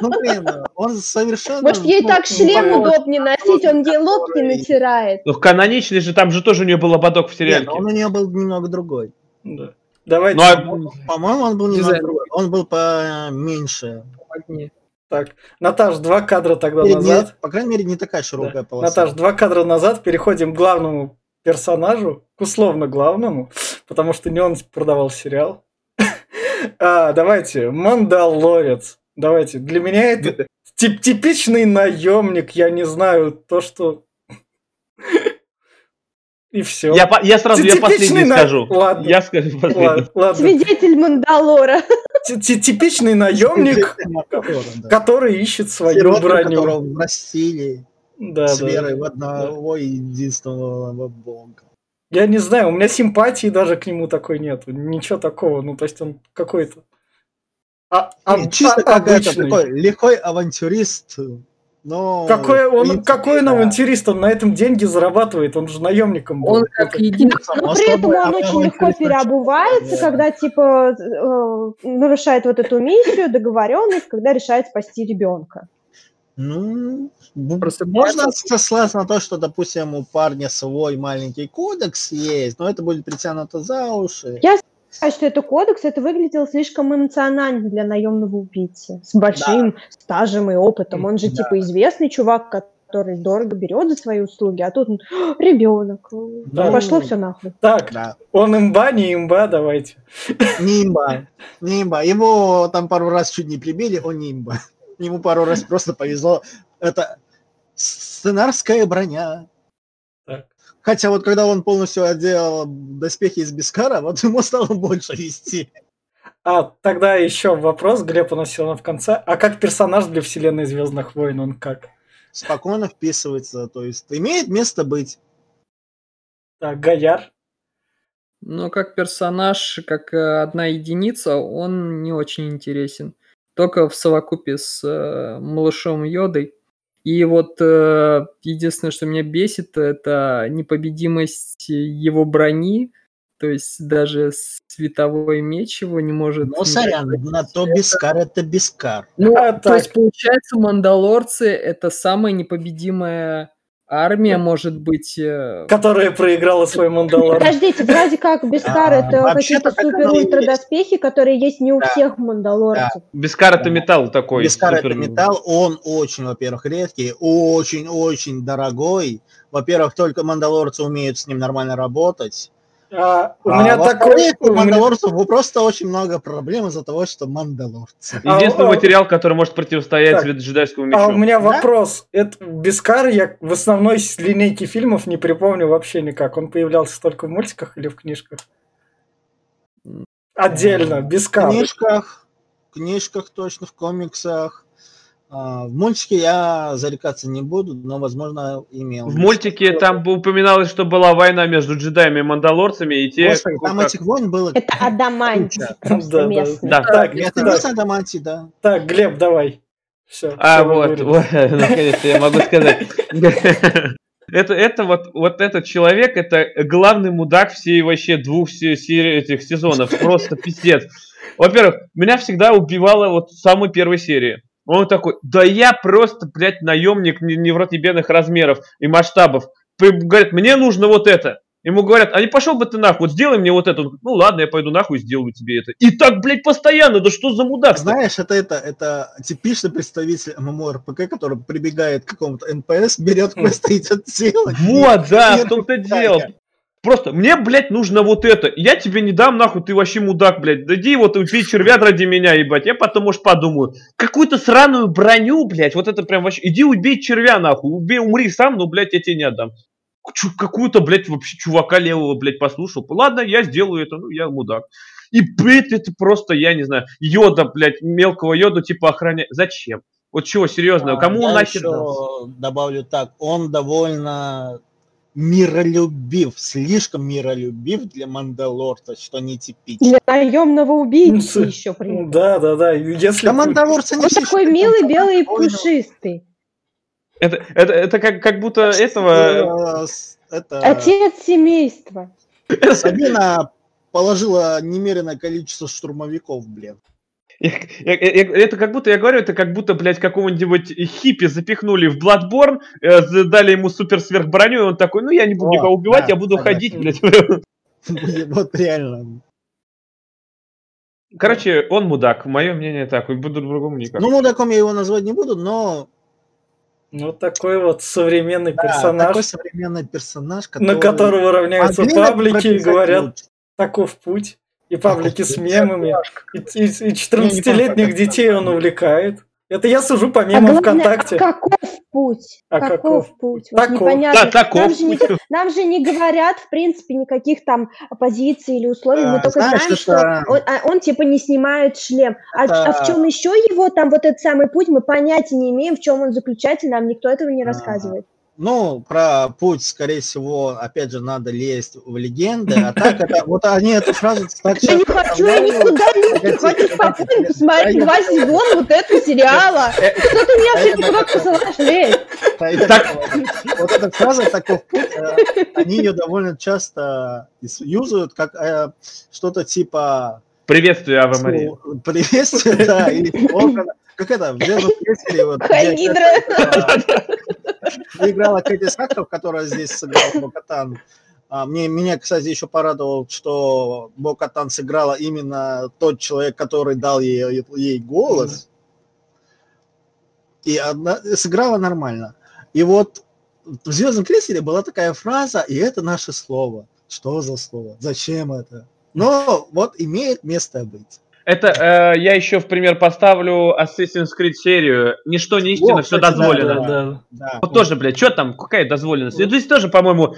S3: Ну, блин, он совершенно...
S5: Может, ей так шлем удобнее носить, он ей лоб не натирает.
S4: Ну, каноничный же, там же тоже у нее был ободок в сериале.
S3: он у нее был немного другой.
S1: Да. Давайте
S4: Ну, а
S3: По-моему, он был немного другой. Он был поменьше.
S2: Помоги.
S1: Так. Наташ, два кадра тогда
S3: не-
S1: назад.
S3: по крайней мере, не такая широкая
S1: Да.
S3: полоса.
S1: Наташ, два кадра назад переходим к главному персонажу, к условно главному, потому что не он продавал сериал. (laughs) А, давайте, Мандалорец. Давайте, для меня это тип- типичный наемник, я не знаю, то, что... И все.
S4: я, я сразу, я последний
S1: на-
S4: скажу.
S1: Ладно.
S4: Я скажу последний.
S1: Ладно, ладно.
S5: Свидетель Мандалора.
S1: Ти- ти- Типичный наемник, который ищет свою броню.
S3: которого растили
S1: Да,
S3: с
S1: да.
S3: верой в одного единственного бога.
S1: Я не знаю, у меня симпатии даже к нему такой нет. Ничего такого. Ну, то есть он какой-то... А, а-
S3: Чисто
S1: а- обычный.
S3: такой лихой авантюрист, но...
S1: Какой он,
S3: принципе,
S1: какой он
S3: да.
S1: авантюрист? Он на этом деньги зарабатывает. Он же наемником был.
S2: Он как
S1: Это-
S2: единственный.
S5: Но при этом он очень легко переобувается,
S3: Да.
S5: когда типа э, нарушает вот эту миссию, договоренность, когда решает спасти ребенка.
S3: Ну, б-
S2: Просто
S3: можно
S2: база-
S3: сослаться на то, что, допустим, у парня свой маленький кодекс есть, но это будет притянуто за уши.
S5: Я считаю, что это кодекс, это выглядело слишком эмоционально для наемного убийцы с большим стажем и опытом. Он же
S3: Да.
S5: типа известный чувак, который дорого берет за свои услуги, а тут он ребенок.
S1: Да.
S5: Пошло все нахуй.
S1: Так,
S3: Да.
S1: он имба, не имба, давайте.
S3: Не имба. Не имба. Его там пару раз чуть не прибили, он не имба. Ему пару раз просто повезло. Это сценарская броня.
S1: Так.
S3: Хотя вот когда он полностью одел доспехи из Бескара, вот ему стало больше вести.
S1: А, тогда еще вопрос, Глеб уносил на в конце. А как персонаж для вселенной Звездных войн, он как?
S3: Спокойно вписывается, то есть имеет место быть.
S1: Так, Гаяр.
S2: Но как персонаж, как э, одна единица, он не очень интересен. Только в совокупе с э, малышом Йодой. И вот э, единственное, что меня бесит, это непобедимость его брони. То есть даже световой меч его не может...
S3: Ну, сорян, на то Бескар это Бескар.
S2: Ну,
S1: А,
S2: то
S1: так.
S2: есть, получается, мандалорцы это самая непобедимая армия, может быть. э,
S1: Которая проиграла свой Мандалор.
S5: Подождите, вроде как (laughs) Бескар
S3: А,
S5: это какие-то
S3: так оно и
S5: супер-ультра
S3: есть.
S5: доспехи, которые есть не у всех мандалорцев.
S4: Бескар это металл такой.
S3: Бескар это металл, он очень, во-первых, редкий, очень-очень дорогой. Во-первых, только мандалорцы умеют с ним нормально работать.
S1: А, у
S3: А
S1: меня такой... у
S3: у
S1: меня-
S3: мандалорцев просто очень много проблем из-за того, что мандалорцы. (laughs)
S4: Единственный
S1: А, а,
S4: материал, который может противостоять
S1: так.
S4: джедайскому мечу.
S1: А у меня
S3: Да?
S1: вопрос. Это Бескар я в основной с линейки фильмов не припомню вообще никак. Он появлялся только в мультиках или в книжках? Отдельно,
S3: В
S1: Бескар.
S3: книжках, в книжках точно, в комиксах. А, В мультике я зарекаться не буду, но, возможно, имел.
S4: В мультике там упоминалось, что была война между джедаями и мандалорцами, и те...
S3: Господи, там
S4: как-
S3: этих войн было...
S5: Это адамантий
S3: Да,
S5: просто
S1: да, да.
S5: местный.
S4: Да.
S1: Так,
S3: Это
S1: так,
S3: местная Адамантий, да.
S1: так, Глеб, давай. Все.
S4: А, вот, вот, (laughs) наконец-то я могу сказать. (laughs) Это, это вот, вот этот человек, это главный мудак всей вообще двух се- серий этих сезонов. Просто пиздец. Во-первых, меня всегда убивало вот в самой первой серии. Он такой, да я просто, блядь, наемник не- невротебенных размеров и масштабов. Говорит, мне нужно вот это. Ему говорят, а не пошел бы ты нахуй, вот сделай мне вот это. Он говорит, ну ладно, я пойду нахуй и сделаю тебе это. И так, блядь, постоянно, да что за мудак?
S3: Знаешь, это, это, это типичный представитель MMORPG, который прибегает к какому-то NPC, берет квест и идет делать.
S4: Вот, да, в том-то дело. Просто мне, блядь, нужно вот это. Я тебе не дам, нахуй, ты вообще мудак, блядь. Дойди вот убей червя ради меня, ебать. Я потом, может, подумаю. Какую-то сраную броню, блядь, вот это прям вообще... Иди убей червя, нахуй. Убей, умри сам, но, блядь, я тебе не отдам. Какую-то, блядь, вообще чувака левого, блядь, послушал. Ладно, я сделаю это, ну, я мудак. И, блядь, это просто, я не знаю, йода, блядь, мелкого йода, типа, охраняет. Зачем? Вот чего, серьезно,
S3: А,
S4: кому
S3: я
S4: нахер?
S3: добавлю так, он довольно миролюбив, слишком миролюбив для Мандалорта, что нетипично.
S5: Для наемного убийцы
S1: Ну,
S5: еще при этом.
S1: Да, да, да. Если...
S3: Да Мандалорцы не
S5: Он
S3: все
S5: такой милый, белый и пушистый.
S4: Это, это, это как, как будто этого...
S3: Э, Это...
S5: Отец семейства.
S3: Сабина положила немеренное количество штурмовиков, блин.
S4: Я- я- я- это как будто, я говорю, это как будто, блядь, какого-нибудь хиппи запихнули в Bloodborne, э, дали ему супер сверхброню, и он такой, ну я не буду
S3: О,
S4: никого убивать,
S3: да,
S4: я буду
S3: согласен.
S4: ходить, блядь.
S3: Вот реально.
S4: Короче, он мудак, мое мнение так, и буду другому никак.
S3: Ну, мудаком я его назвать не буду, но
S1: Ну, такой вот современный
S3: да,
S1: персонаж,
S3: такой современный персонаж, который...
S1: на которого равняются паблики и говорят. «таков путь». И паблики с мемами. И, и- и
S3: Я не
S1: 14-летних
S3: помню, как
S1: детей он увлекает. Это я сужу по
S5: А
S1: мемам
S5: главное,
S1: ВКонтакте.
S5: а каков путь?
S1: А
S5: каков,
S1: каков?
S5: путь? Вот
S1: Таков.
S5: непонятно.
S4: Да, таков
S5: Нам же, не, нам же не говорят, в принципе, никаких там позиций или условий. Мы
S3: Да,
S5: только
S3: знаешь,
S5: знаем, что
S3: это-
S5: он, а он типа не снимает шлем. А,
S3: Это-
S5: а в чем еще его там вот этот самый путь, мы понятия не имеем, в чем он заключается, нам никто этого не
S3: А,
S5: рассказывает.
S3: Ну, про путь, скорее всего, опять же, надо лезть в легенды, а так это, (laughs) вот они эту фразу, кстати,
S5: Я не хочу, я никуда не хочу спокойно посмотреть два сезона вот этого сериала. Что ты меня все туда
S3: так-
S5: посылаешь, Лесь?
S3: Вот эта фраза таков путь, э, они ее довольно часто юзают как э, что-то типа
S4: Приветствую, Ава Мария.
S3: приветствие, да, или слоган. (laughs) Как это, в «Звездном крейсере», вот, где играла Кэти Саков, которая здесь сыграла Бокатан. А, мне, меня, кстати, еще порадовало, что Бокатан сыграла именно тот человек, который дал ей, ей голос. И она сыграла нормально. И вот в Звездном крейсере была такая фраза, и это наше слово. Что за слово? Зачем это? Но вот имеет место быть.
S4: Это э, я еще в пример поставлю Assassin's Creed серию. Ничто не истина,
S3: О,
S4: все
S3: кстати, да,
S4: дозволено.
S1: Да, да.
S3: Да.
S4: Вот тоже, блядь, что там, какая дозволенность? И здесь тоже, по-моему,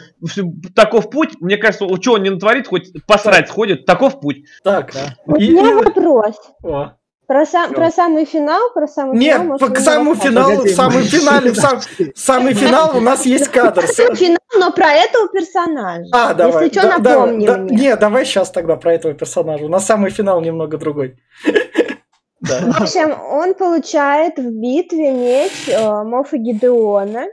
S4: таков путь, мне кажется, у чего он не натворит, хоть посрать сходит, таков путь.
S1: Так.
S3: Да.
S5: У меня вопрос.
S1: О.
S5: Про, сам, про самый финал, про самый
S1: Нет,
S5: финал. вы
S1: к самому финалу, в самом финале, в сам- самый финал у нас есть кадр.
S5: Финал, но про этого персонажа.
S1: А, давай.
S5: Если что,
S1: да-
S5: напомни
S1: да-
S5: мне.
S1: Не, давай сейчас тогда про этого персонажа. У нас самый финал немного другой. (laughs) Да.
S5: В общем, он получает в битве меч э, Мофа Гидеона,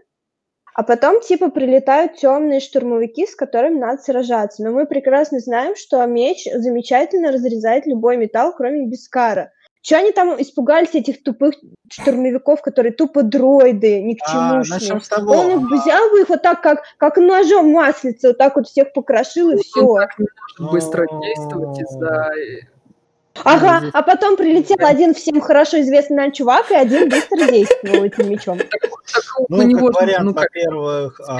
S5: а потом типа прилетают темные штурмовики, с которыми надо сражаться. Но мы прекрасно знаем, что меч замечательно разрезает любой металл, кроме Бескара. Че они там испугались этих тупых штурмовиков, которые тупо дроиды, ни к
S3: А,
S5: чему.
S3: того.
S5: Он их взял бы их вот так, как, как ножом маслица, вот так вот всех покрошил и
S2: Он
S5: все.
S2: так не может быстро действовать из-за...
S5: Ага,
S2: здесь-
S5: а потом прилетел один всем хорошо известный нам чувак, и один быстро действовал этим мечом.
S3: Ну, как вариант,
S2: ну,
S3: во-первых, а,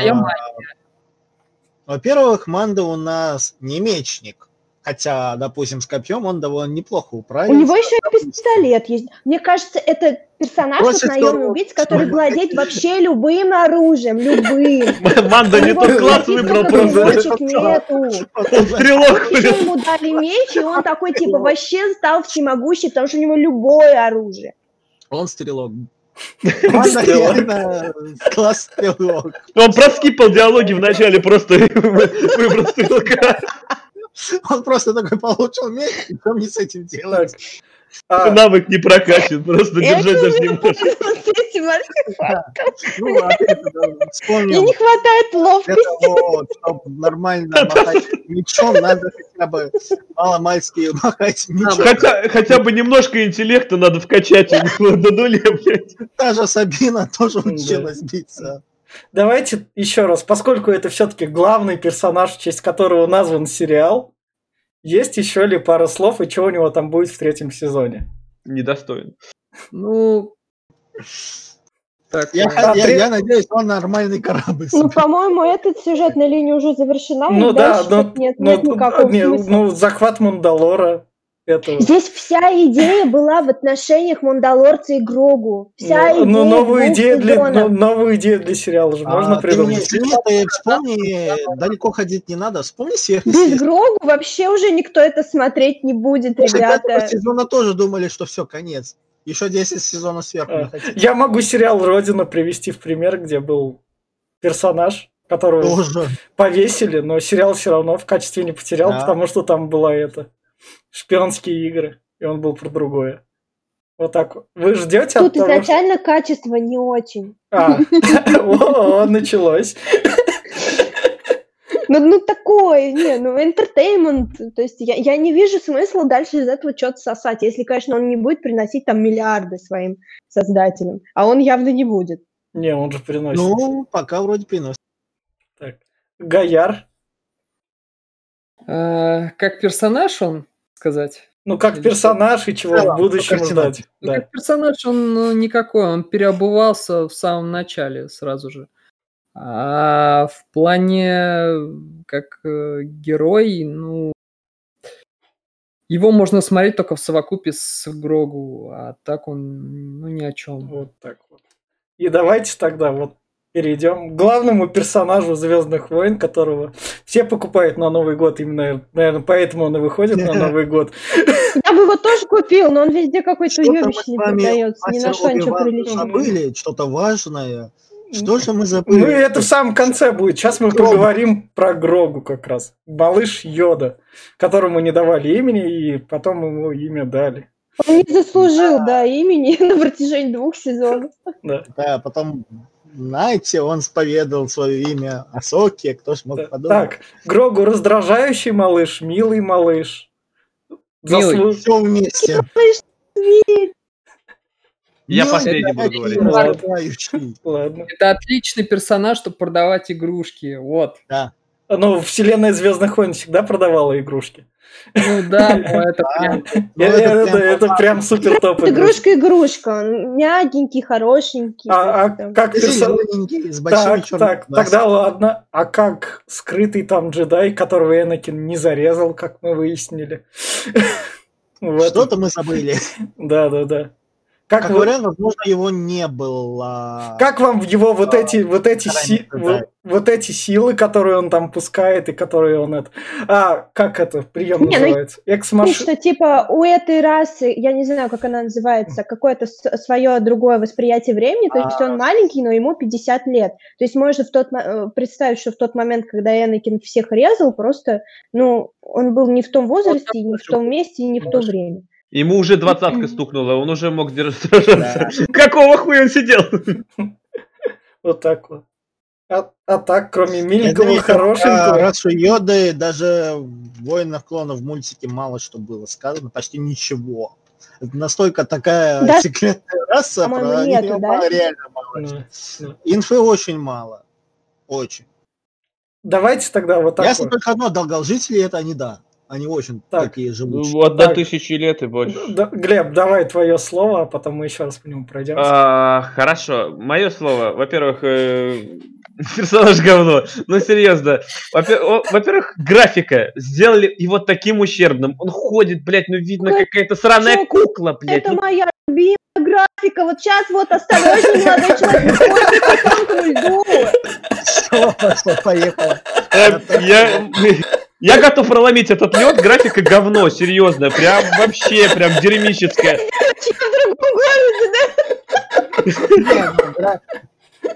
S3: во-первых, Манда у нас не мечник. Хотя, допустим, с копьем он довольно неплохо
S5: У
S3: управился.
S5: него еще и пистолет есть. Мне кажется, это персонаж, вот наемный убийца, который владеет вообще любым оружием, любым. (laughs)
S4: Манда
S5: У
S4: не тот класс выбрал просто. (laughs) Он стрелок,
S5: Еще ему дали меч, и он такой, типа, вообще стал всемогущий, потому что у него любое оружие.
S3: Он стрелок. Класс стрелок.
S4: Он проскипал диалоги вначале, просто (laughs) выбрал стрелка. (laughs)
S3: Он просто такой получил меч, и что мне с этим делать?
S1: А,
S4: Навык не прокачан, просто
S5: Я
S4: держать даже не может. (laughs)
S3: Ну, же,
S5: Мне не хватает
S3: для
S5: ловкости.
S3: того, чтобы нормально (laughs) махать мечом, надо хотя бы маломальски махать мечом.
S4: Хотя, хотя бы немножко интеллекта надо вкачать до нуля, блядь.
S3: Та же Сабина тоже училась биться.
S1: Давайте еще раз, поскольку это все-таки главный персонаж, в честь которого назван сериал, есть еще ли пара слов и что у него там будет в третьем сезоне?
S4: Недостоин.
S2: Ну... Так,
S3: Я, х- я-
S1: три-
S3: я надеюсь, он нормальный корабль.
S5: Ну, по-моему, эта сюжетная линия уже завершена,
S1: Ну
S5: и
S1: да, но,
S5: нет,
S1: но-
S5: нет никакого
S1: не,
S5: смысла.
S1: ну захват Мандалора. Это,
S5: Здесь вся идея была в отношениях Мандалорца и Грогу. Вся
S1: ну,
S5: идея
S1: ну, новую идею для, ну, новую идею для сериала же можно
S3: А, ты мне
S1: придумать.
S3: ты вспомни, далеко ходить не надо. Вспомни
S5: Без
S3: серию.
S5: Грогу вообще уже никто это смотреть не будет,
S3: После
S5: ребята.
S3: сезона тоже думали, что все, конец. Еще 10 сезонов сверху
S1: А? Я могу сериал «Родина» привести в пример, где был персонаж, которого
S3: Тоже.
S1: повесили, но сериал все равно в качестве не потерял,
S3: Да.
S1: потому что там была это шпионские игры, и он был про другое. Вот так. Вы ждете от
S5: Тут
S1: того, что-
S5: изначально качество не очень.
S1: А, (laughs) началось.
S5: Ну, ну такое, не, ну entertainment. То есть я, я не вижу смысла дальше из этого что-то сосать, если, конечно, он не будет приносить там миллиарды своим создателям. А он явно не будет.
S1: Не, он же приносит.
S3: Ну, пока вроде приносит.
S1: Так. Гояр.
S2: А, Как персонаж он, сказать?
S1: Ну, как персонаж и чего
S3: В целом,
S1: в будущем ждать.
S2: Ну,
S1: Да.
S2: Как персонаж он ну, никакой, он переобувался в самом начале сразу же. А в плане как э, герой, ну, его можно смотреть только в совокупе с Грогу, а так он, ну, ни о чем.
S1: Вот так вот. И давайте тогда вот перейдем к главному персонажу Звездных войн, которого все покупают на Новый год. Именно, наверное, поэтому он и выходит на (laughs) Новый год.
S5: Я бы его тоже купил, но он везде какой-то уебищный продается. Ни на что ничего приличного.
S3: забыли что-то важное. Что же мы забыли?
S1: Ну, это в самом конце будет. Сейчас мы
S3: Грогу.
S1: поговорим про Грогу как раз. Малыш Йода, которому не давали имени, и потом ему имя дали.
S5: Он не заслужил, да, имени (laughs) на протяжении двух сезонов.
S1: Да.
S3: Да, потом, знаете, он споведал свое имя Асоке, кто ж мог
S1: Да.
S3: подумать.
S1: Так, Грогу раздражающий малыш, милый малыш.
S2: Милый.
S1: Заслу-
S3: Все вместе.
S4: Я последний буду говорить.
S1: Ладно.
S2: Это отличный персонаж, чтобы продавать игрушки. Вот.
S3: Да.
S1: Ну, вселенная Звездных войн всегда продавала игрушки.
S2: Ну да, (laughs) но это прям...
S3: Это
S1: супер топ
S5: Игрушка-игрушка, мягенький, хорошенький.
S1: А, а как Так, тогда ладно. А как скрытый там джедай, которого Энакин не зарезал, как мы выяснили? (laughs)
S3: Что-то мы забыли.
S1: Да, да, да. Как,
S3: Как
S1: вы-
S3: вариант, возможно, его не было.
S1: как вам его вот эти, вот эти, си-
S3: джедай.
S1: вот, вот эти силы, которые он там пускает и которые он это... А, как это прием
S5: Не, ну,
S1: называется?
S5: Ну,
S1: Экс-машина.
S5: что типа у этой расы, я не знаю, как она называется, какое-то свое другое восприятие времени, то есть
S3: А.
S5: он маленький, но ему 50 лет. То есть можно в тот, э, представить, что в тот момент, когда Энакин всех резал, просто, ну, он был не в том возрасте, не в том месте, и не в то время.
S4: Ему уже двадцатка стукнула, он уже мог (laughs) держаться. Какого хуя он сидел? (laughs)
S1: Вот так вот. А, а так, кроме
S3: про
S1: хорошенького...
S3: расу Йоды даже в «Воинах клонов» в мультике мало что было сказано, почти ничего. Это настолько такая
S5: Да.
S3: секретная раса, про
S5: нету, да?
S3: мало, реально мало.
S1: Ну,
S3: Инфы очень мало. Очень.
S1: Давайте тогда вот так
S3: Ясно
S1: вот.
S3: только одно, долгожители это они да. Они очень
S1: Так.
S3: такие живучие.
S4: Ну, Одна
S1: Так.
S4: тысячи лет и больше.
S1: Да, Глеб, давай твое слово, а потом мы еще раз по нему пройдемся.
S4: А, хорошо, мое слово. Во-первых, э, (laughs) персонаж говно. Ну, серьезно. Во-первых, графика. Сделали его таким ущербным. Он ходит, блядь, ну видно какая-то сраная кукла, блядь.
S5: Это
S4: Ну,
S5: моя любимая графика. Вот сейчас вот осторожней, молодой человек, выходит по тонкому льду.
S3: Всё, пошло, поехало.
S4: э, Я, (laughs) я готов проломить этот лед. Графика говно, серьезно. Прям вообще, прям дерьмическая.
S3: Гра-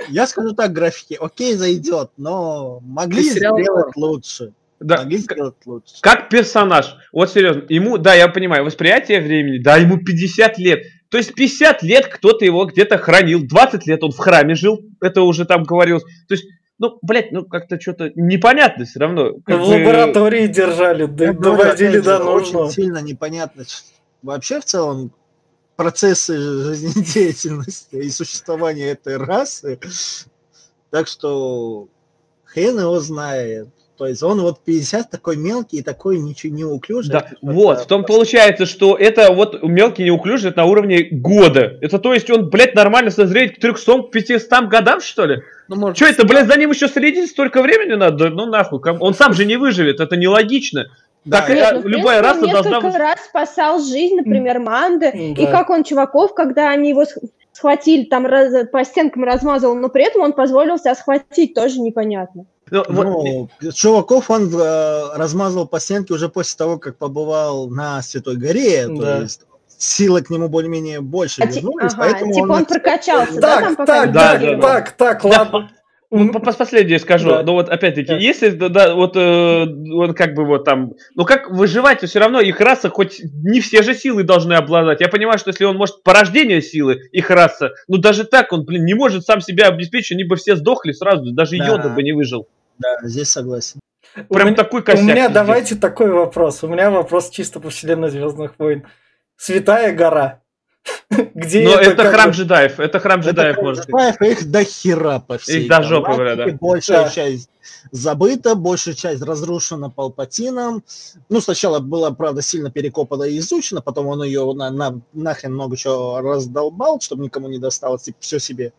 S3: Я скажу так, графики, окей, зайдет, но могли сделать лучше.
S4: Да,
S3: Могли сделать лучше.
S4: как персонаж, вот серьезно, ему, да, я понимаю, восприятие времени, да, ему 50 лет. То есть 50 лет кто-то его где-то хранил, 20 лет он в храме жил, это уже там говорилось. То есть, ну, блядь, ну как-то что-то непонятно все равно. как
S1: в
S4: бы-
S1: лаборатории держали, д-
S3: Я говорю,
S1: доводили до нужного.
S3: Очень сильно непонятно. Вообще, в целом, процессы жизнедеятельности и существования этой расы. Так что хрен его знает. То есть он вот 50 такой мелкий и такой ничего не уклюжий.
S4: Да, вот, в том получается, что это вот мелкий неуклюжий это на уровне года. Это то есть он, блядь, нормально созреет к 300-500 годам, что ли?
S2: Ну, может,
S4: Че это, блядь, за ним еще следить столько времени надо? Ну нахуй, он сам же не выживет, это нелогично.
S3: Да,
S4: так
S3: я-
S5: Нет, ну, в
S4: любая раса должна
S5: несколько
S4: быть-
S5: раз спасал жизнь, например, Манды, и
S1: Да.
S5: как он чуваков, когда они его сх- схватили, там раз- по стенкам размазал, но при этом он позволил себя схватить, тоже непонятно.
S4: Ну, вот,
S3: Ну, чуваков он э, размазывал по стенке уже после того, как побывал на Святой горе.
S1: Да.
S3: То есть силы к нему более-менее больше
S5: А ти-
S3: вернулись,
S5: ага,
S3: поэтому
S5: типа он
S3: он...
S5: прокачался, да, там
S1: Так,
S5: пока
S1: так, так,
S4: да, да.
S1: так, так, ладно.
S4: Ну, по- пос- последнее скажу.
S1: Да.
S4: Ну вот опять-таки,
S1: Да.
S4: если да, да, вот э, он как бы вот там, ну как выживать, то все равно их раса хоть не все же силы должны обладать. Я понимаю, что если он может порождение силы, их раса, ну даже так он, блин, не может сам себя обеспечить, они бы все сдохли сразу, даже
S3: Да.
S4: Йода бы не выжил.
S3: Да, здесь согласен.
S1: У
S4: Прям
S1: меня-
S4: такой
S1: У
S4: косяк.
S1: меня
S4: пиздец.
S1: давайте такой вопрос. У меня вопрос чисто по вселенной Звездных войн. Святая гора. (laughs) Где
S4: Но это,
S1: как
S4: храм
S1: бы-
S4: джедаев, это храм джедаев,
S3: Это
S4: можно сказать.
S3: Джедаев, их до хера по всей
S4: Их до жопы, говорят, да.
S3: Большая
S1: Да.
S3: часть забыта, большая часть разрушена Палпатином. Ну, сначала была, правда, сильно перекопана и изучена, потом он ее на, на- нахрен много чего раздолбал, чтобы никому не досталось, типа, все себе.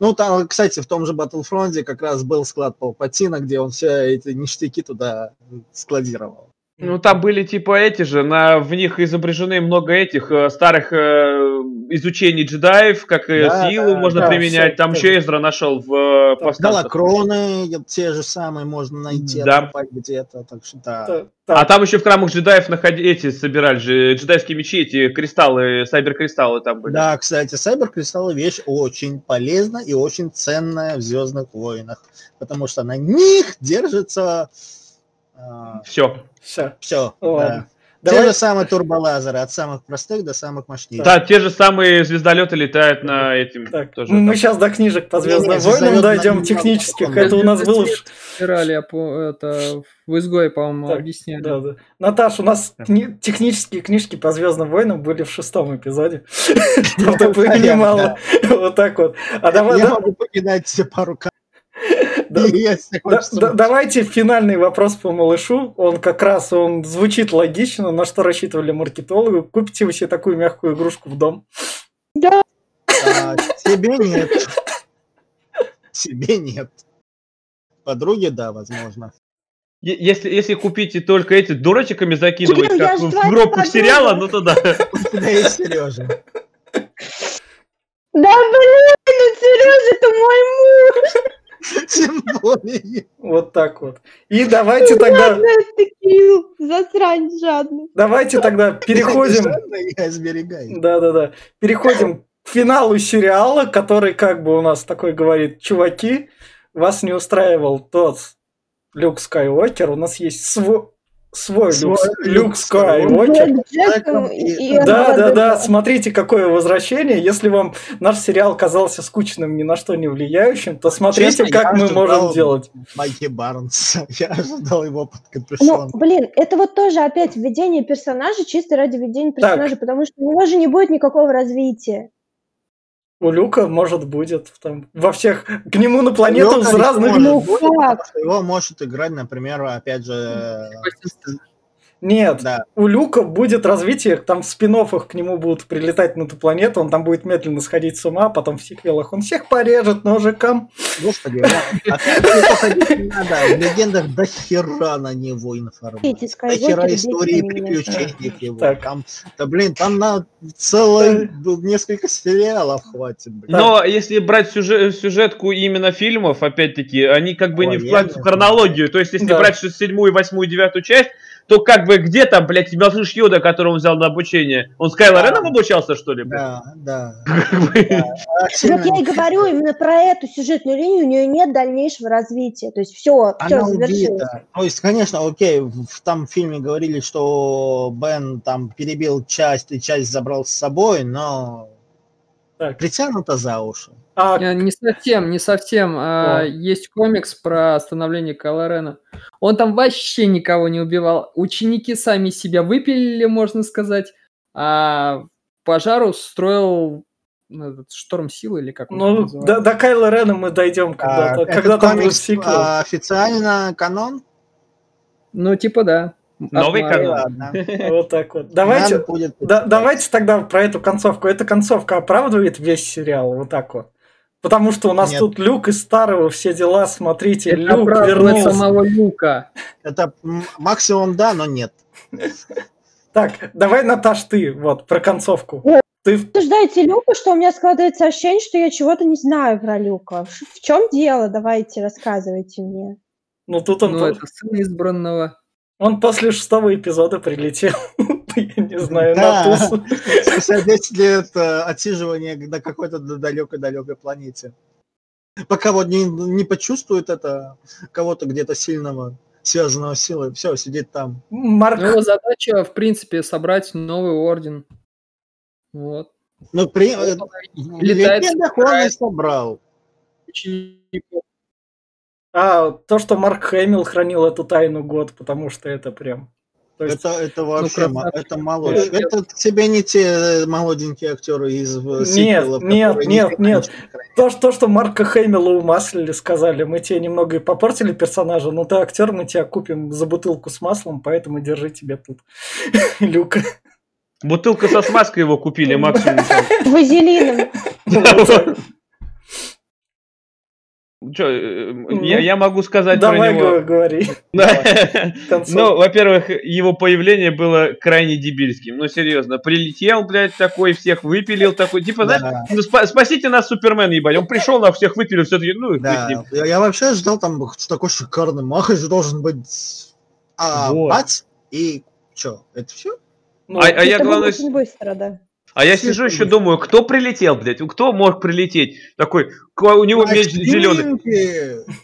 S3: Ну, там, кстати, в том же Battlefront как раз был склад Палпатина, где он все эти ништяки туда складировал.
S4: Ну, там были типа эти же, на, в них изображены много этих э, старых э, изучений джедаев, как и
S3: Да,
S4: силу
S3: да,
S4: можно
S1: да,
S4: применять. Там еще Эзра нашел в э.
S3: Галакроны те же самые можно найти,
S4: Да.
S3: где-то, так что да.
S1: Та-
S4: А там еще в храмах джедаев находи... эти собирали же, джедайские мечи, эти кристаллы, сайбер-кристаллы там были.
S3: Да, кстати, сайбер-кристаллы вещь очень полезна и очень ценная в Звездных войнах, потому что на них держится
S4: Все.
S1: всё.
S3: все.
S1: Ладно.
S3: Те же самые турболазеры, от самых простых до самых мощнейших.
S4: Да, те же самые звездолеты летают на этим
S1: Так,
S4: тоже.
S1: ну, мы
S4: там.
S1: сейчас до книжек по Звездным войнам дойдем
S3: на-
S1: технических.
S3: на-
S1: Это у нас было...
S2: по- это в изгое, по-моему,
S1: Так,
S2: объясняли.
S1: Да, да. Наташ, у нас кни- технические книжки по Звездным войнам были в шестом эпизоде. Чтобы ты понимала. Вот так вот. А давай,
S3: Я
S1: да-
S3: могу покидать все пару
S1: да-
S3: если
S1: Да-
S3: хочется.
S1: да- давайте финальный вопрос по малышу. Он как раз он звучит логично, на что рассчитывали маркетологи. Купите вы себе такую мягкую игрушку в дом.
S3: А, Тебе нет. Тебе нет. Подруге, да, возможно.
S4: Если, если купите только эти дурочками закидывать,
S5: Блин,
S4: как в
S5: подруга.
S4: сериала, ну то да.
S3: У тебя есть Сережа.
S5: Да блин, ну Сережа, это мой муж. (laughs)
S3: Тем более.
S1: Вот так вот. И давайте тогда,
S5: засрань жадный.
S1: давайте тогда (laughs) переходим.
S3: Я сберегаю.
S1: Да-да-да. Переходим к финалу сериала, который как бы у нас такой говорит, чуваки, вас не устраивал тот Люк Скайуокер, у нас есть свой, свой,
S3: Свой
S1: Люк Скайуокер. Да, да, да, смотрите, какое возвращение. Если вам наш сериал казался скучным, ни на что не влияющим, то смотрите,
S3: Честно,
S1: как мы можем делать.
S3: Майки Барнс. (laughs) Я ожидал его под
S5: Ну,
S3: капюшон.
S5: блин, это вот тоже опять введение персонажа чисто ради введения персонажа, потому что у него же не будет никакого развития.
S1: У Люка, может, будет там во всех... К нему на планету с разных...
S3: может
S5: Ну,
S3: Его может играть, например, опять же...
S1: Нет,
S3: Да.
S1: у Люка будет развитие, там в спин к нему будут прилетать на эту планету, он там будет медленно сходить с ума, потом в сиквелах он всех порежет ножиком.
S3: Господи, а ходить не надо. В легендах до хера на него информации. До хера истории приключений его.
S1: Так.
S3: Там, да блин, там на целое несколько сериалов хватит. блин.
S4: Но если брать сюжет, сюжетку именно фильмов, опять-таки, они как бы не
S3: я
S4: в хронологию. То есть, если
S1: Да.
S4: брать седьмую, восьмую, девятую часть, то как бы где там, блядь, малыш Йода, которого он взял на обучение? Он с Кайло
S3: Да.
S4: Реном обучался, что ли? блядь?
S3: Да, да.
S5: Вот (laughs) я и говорю именно про эту сюжетную линию, у нее нет дальнейшего развития. То есть все, все завершилось.
S3: То есть, конечно, окей, в том фильме говорили, что Бен там перебил часть и часть забрал с собой, но
S1: Так.
S3: притянуто за уши.
S1: А,
S2: Не, совсем, не совсем. А,
S1: О.
S2: Есть комикс про становление Кайло Рена. Он там вообще никого не убивал. Ученики сами себя выпилили, можно сказать. А пожар устроил ну, этот шторм силы или как
S1: ну, до, до Кайла Рена мы дойдем когда-то,
S3: А,
S1: когда там будет
S3: комикс,
S1: сиквел.
S3: а, официально канон?
S2: Ну, типа да.
S4: Новый.
S3: Ладно. (laughs)
S1: Вот так вот. Давайте,
S3: будет
S1: да- давайте тогда про эту концовку. Эта концовка оправдывает весь сериал, вот так вот. Потому что у нас
S3: Нет.
S1: тут Люк из старого, все дела, смотрите,
S2: Это
S1: Люк вернулся.
S2: самого Люка.
S3: Это максимум да, но нет.
S1: Так, давай, Наташ, ты, вот, про концовку. Ты,
S5: Обсуждаете Люка, что у меня складывается ощущение, что я чего-то не знаю про Люка. В чем дело? Давайте, рассказывайте мне.
S1: ну тут он,
S2: Ну, это сын избранного.
S1: Он после шестого эпизода прилетел. (laughs) я не знаю,
S3: Да.
S1: на тусу.
S3: Спустя 10 лет э, отсиживания на какой-то далекой-далекой планете. Пока вот не, не почувствует это кого-то где-то сильного, связанного с силой, все, сидит там.
S1: Марк,
S2: Ну, Его задача, в принципе, собрать новый орден. Вот.
S3: Ну, при... э,
S2: Летает, собирает.
S3: собрал.
S2: Учеников.
S1: А то, что Марк Хэмилл хранил эту тайну год, потому что это прям... То есть,
S3: Это, это вообще, ма-
S2: красавчик.
S3: это молодежь.
S1: Нет.
S3: Это тебе не те э, молоденькие актеры из э, сиквелов,
S1: нет, нет, нет.
S3: ничего не хранят.
S1: то, что- то, что Марка Хэмилла умаслили, сказали, мы тебе немного и попортили персонажа, но ты актер, мы тебя купим за бутылку с маслом, поэтому держи тебе тут (laughs) люк.
S4: Бутылка со смазкой его купили максимум.
S5: Вазелином. (laughs)
S4: Чё, э, я, я могу сказать
S1: Давай
S4: про него.
S1: го- говори. (laughs)
S4: Ну, во-первых, его появление было крайне дебильским. Ну, серьезно. Прилетел, блядь, такой, всех выпилил, такой. Типа, знаешь, ну, спа- спасите нас, Супермен, ебать. Он пришел, на всех выпилил, все таки ну,
S3: да. Я, вообще ждал там такой шикарный махач должен быть. А,
S4: Вот.
S3: бац, и что, это все?
S1: Ну,
S4: А, а я, главное,
S5: очень быстро, да.
S4: А я сижу еще думаю, кто прилетел, блядь, кто мог прилететь? Такой, ко- у него меч зеленый.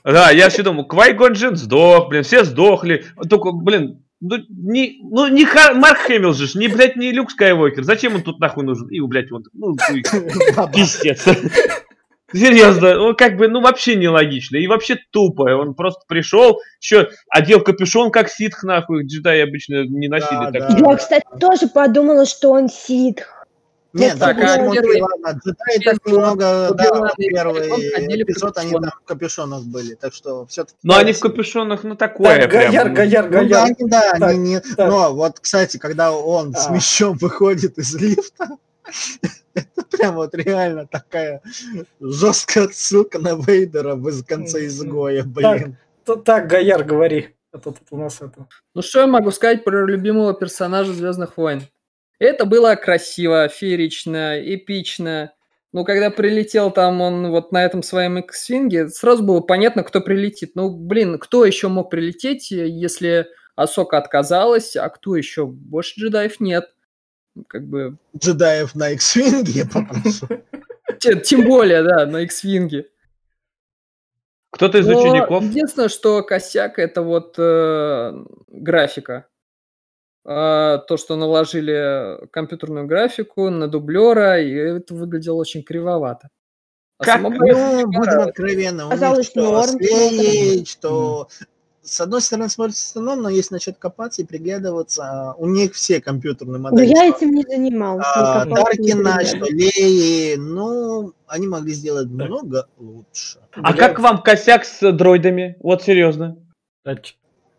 S4: Да, я все думаю, Квайгон Джин сдох, блин, все сдохли. Только, блин, ну не, ну, не Ха- Марк Хэмилл же, не, блядь, не Люк Скайуокер. Зачем он тут нахуй нужен? И, блядь, он, ну, (laughs) пиздец. Серьезно, ну как бы, ну вообще нелогично. И вообще тупо. Он просто пришел, еще одел капюшон, как ситх, нахуй. Джедаи обычно не носили
S3: Да,
S4: так.
S3: да.
S5: Я, кстати, тоже подумала, что он ситх.
S3: Нет,
S5: Вот
S3: так,
S2: так, а первый-
S3: ладно, джедаи так немного, да, первый эпизод, они там в капюшонах были, так что все-таки...
S4: Но они в капюшонах, ну такое
S1: Так,
S4: прям.
S1: Гаяр,
S4: ну.
S1: Гаяр,
S3: Ну да, они, да,
S1: Так,
S3: они не...
S1: так.
S3: Но вот, кстати, когда он с
S1: А.
S3: мечом выходит из лифта, (laughs) это прям вот реально такая жесткая отсылка на Вейдера в из конца изгоя, блин.
S1: Т- Так, Гаяр, говори. А то тут у нас это...
S2: Ну что я могу сказать про любимого персонажа Звездных войн? Это было красиво, феерично, эпично. Ну, когда прилетел там он вот на этом своем X-Wing, сразу было понятно, кто прилетит. Ну, блин, кто еще мог прилететь, если Асока отказалась, а кто еще? Больше джедаев нет. Как бы...
S3: Джедаев на X-Wing попрошу.
S2: те- Тем более, да, на X-Wing.
S4: Кто-то из
S2: Но
S4: учеников.
S2: Единственное, что косяк, это вот э, графика. А, то, что наложили компьютерную графику на дублера, и это выглядело очень кривовато. А
S4: Как?
S3: Ну, будем откровенны, у них что,
S5: норм
S3: с Леей, что с одной стороны смотрится странно, но если начать копаться и приглядываться, у них все компьютерные
S5: Но
S3: модели.
S5: я этим не занималась. не
S3: А, Даркина, что
S5: приглядывалась.
S3: Леи, ну, они могли сделать много лучше.
S4: А
S1: Бля.
S4: как вам косяк с дроидами? Вот серьезно.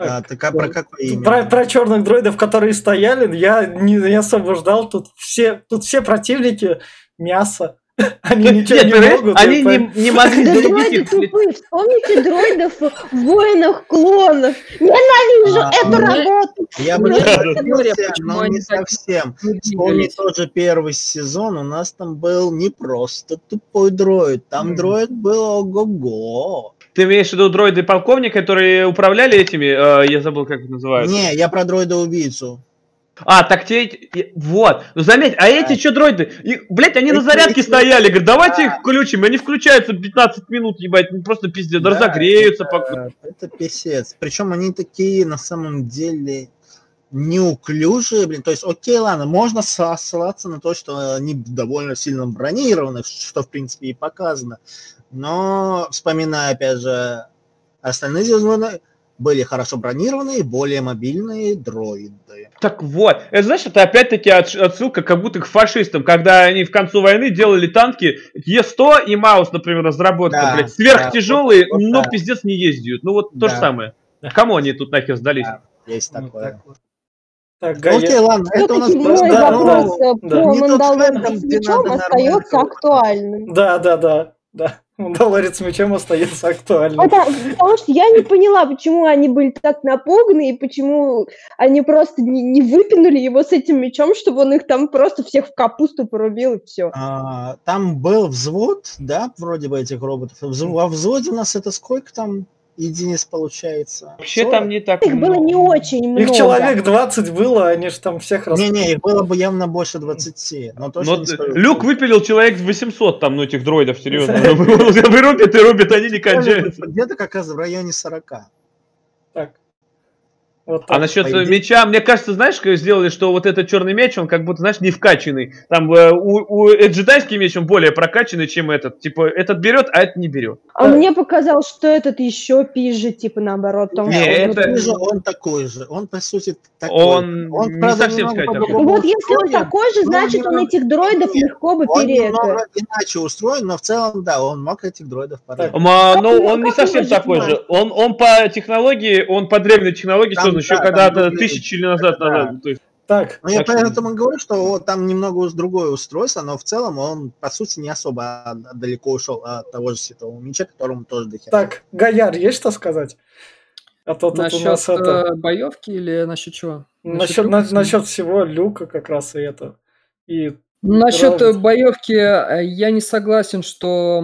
S1: А,
S3: так а про какое имя?
S1: Про, про черных дроидов, которые стояли, я не, не особо ждал. Тут все, тут все противники мясо. (laughs) Они ничего
S4: Нет,
S1: не могут.
S4: они не, не могли (laughs)
S5: дроиды тупые. Вспомните дроидов в «Воинах клонов». Ненавижу
S3: А,
S5: эту
S2: мне-
S5: работу.
S3: Я бы
S2: Ну,
S3: не но не совсем. Вспомни тот же первый сезон, у нас там был не просто тупой дроид, там дроид был ого-го.
S4: Ты имеешь в виду дроиды полковник, которые управляли этими, э, я забыл, как их называют.
S3: Не, я про дроида-убийцу.
S4: А, так те, вот. Ну заметь, а эти что дроиды? И, блядь, они на зарядке стояли, говорят, давайте
S3: Да.
S4: их включим. Они включаются 15 минут, ебать, ну просто пиздец,
S3: Да,
S4: разогреются.
S3: это,
S4: пока.
S3: это писец. Причем они такие на самом деле неуклюжие, блин. То есть, окей, ладно, можно ссылаться на то, что они довольно сильно бронированы, что в принципе и показано. Но вспоминая, опять же, остальные «Звездные войны», были хорошо бронированные, более мобильные дроиды.
S4: Так вот, это знаешь, это опять-таки отсылка как будто к фашистам, когда они в концу войны делали танки Е100 и Маус, например, разработка,
S3: Да,
S4: блядь, сверхтяжелые,
S3: вот- вот
S4: но
S3: да.
S4: пиздец не ездят. Ну вот то же
S3: Да.
S4: самое. Кому они тут нахер сдались?
S3: Да. Есть
S1: Ну,
S3: такое.
S1: так вот. Так,
S3: Ну,
S1: Гаяр.
S3: Окей, ладно, это у нас просто...
S1: да,
S5: вопрос
S1: да, да.
S5: про
S3: тот
S5: Мандалорца с мечом остается актуальным.
S1: Да, да, да, да. Мандалорец с мечом остается актуальным.
S5: Потому, потому что я не поняла, почему они были так напуганы и почему они просто не, не выпинули его с этим мечом, чтобы он их там просто всех в капусту порубил и все.
S3: А, там был взвод, да, вроде бы этих роботов. Во взводе у нас это сколько там единиц получается.
S4: Вообще там не так
S5: Их было не очень много.
S1: Их человек 20 было, они же там всех рас...
S3: Не-не, их было бы явно больше 20. Но точно
S4: Но
S3: не
S4: т-
S3: скажу.
S4: Люк выпилил человек 800 там, ну, этих дроидов, серьезно. (laughs) Вырубит и рубит, они не кончаются.
S3: Где-то как раз в районе 40.
S1: Вот
S4: А насчет
S3: по идее-
S4: меча, мне кажется, знаешь, как сделали, что вот этот черный меч, он как будто, знаешь, не вкачанный. Там э, у, у- джедайский меч, он более прокачанный, чем этот. Типа, этот берет, а этот не берет.
S5: А мне показалось, что этот еще пизже, типа наоборот. потому
S4: Не,
S5: что он
S4: это-
S5: вот-
S3: Же он такой же. Он, по сути, такой.
S4: Он не
S3: правда,
S4: совсем
S3: немного
S4: сказать
S5: Ну вот если он такой же, значит он этих дроидов
S3: Нет,
S5: легко бы
S3: Он
S5: пере...
S3: иначе устроен, но в целом, да, он мог этих дроидов
S5: Как
S4: ну,
S5: его-
S4: он не совсем такой же. Он, он по технологии, он по древней технологии
S3: Там,
S4: создан еще
S3: да,
S4: когда-то тысячи лет назад.
S3: Да.
S4: назад. То есть,
S1: Так,
S3: Ну, я поэтому говорю, что вот там немного уж другое устройство, но в целом он, по сути, не особо далеко ушел от того же Светового Меча, которому тоже дохера.
S1: так, Гаяр, есть что сказать? А то тут у
S2: Насчет
S1: нас это...
S2: э, боевки или насчет чего?
S1: Насчет,
S2: Люка?
S1: на- насчет всего Люка как раз и это. И
S2: Насчет
S1: Робот.
S2: боевки э, я не согласен, что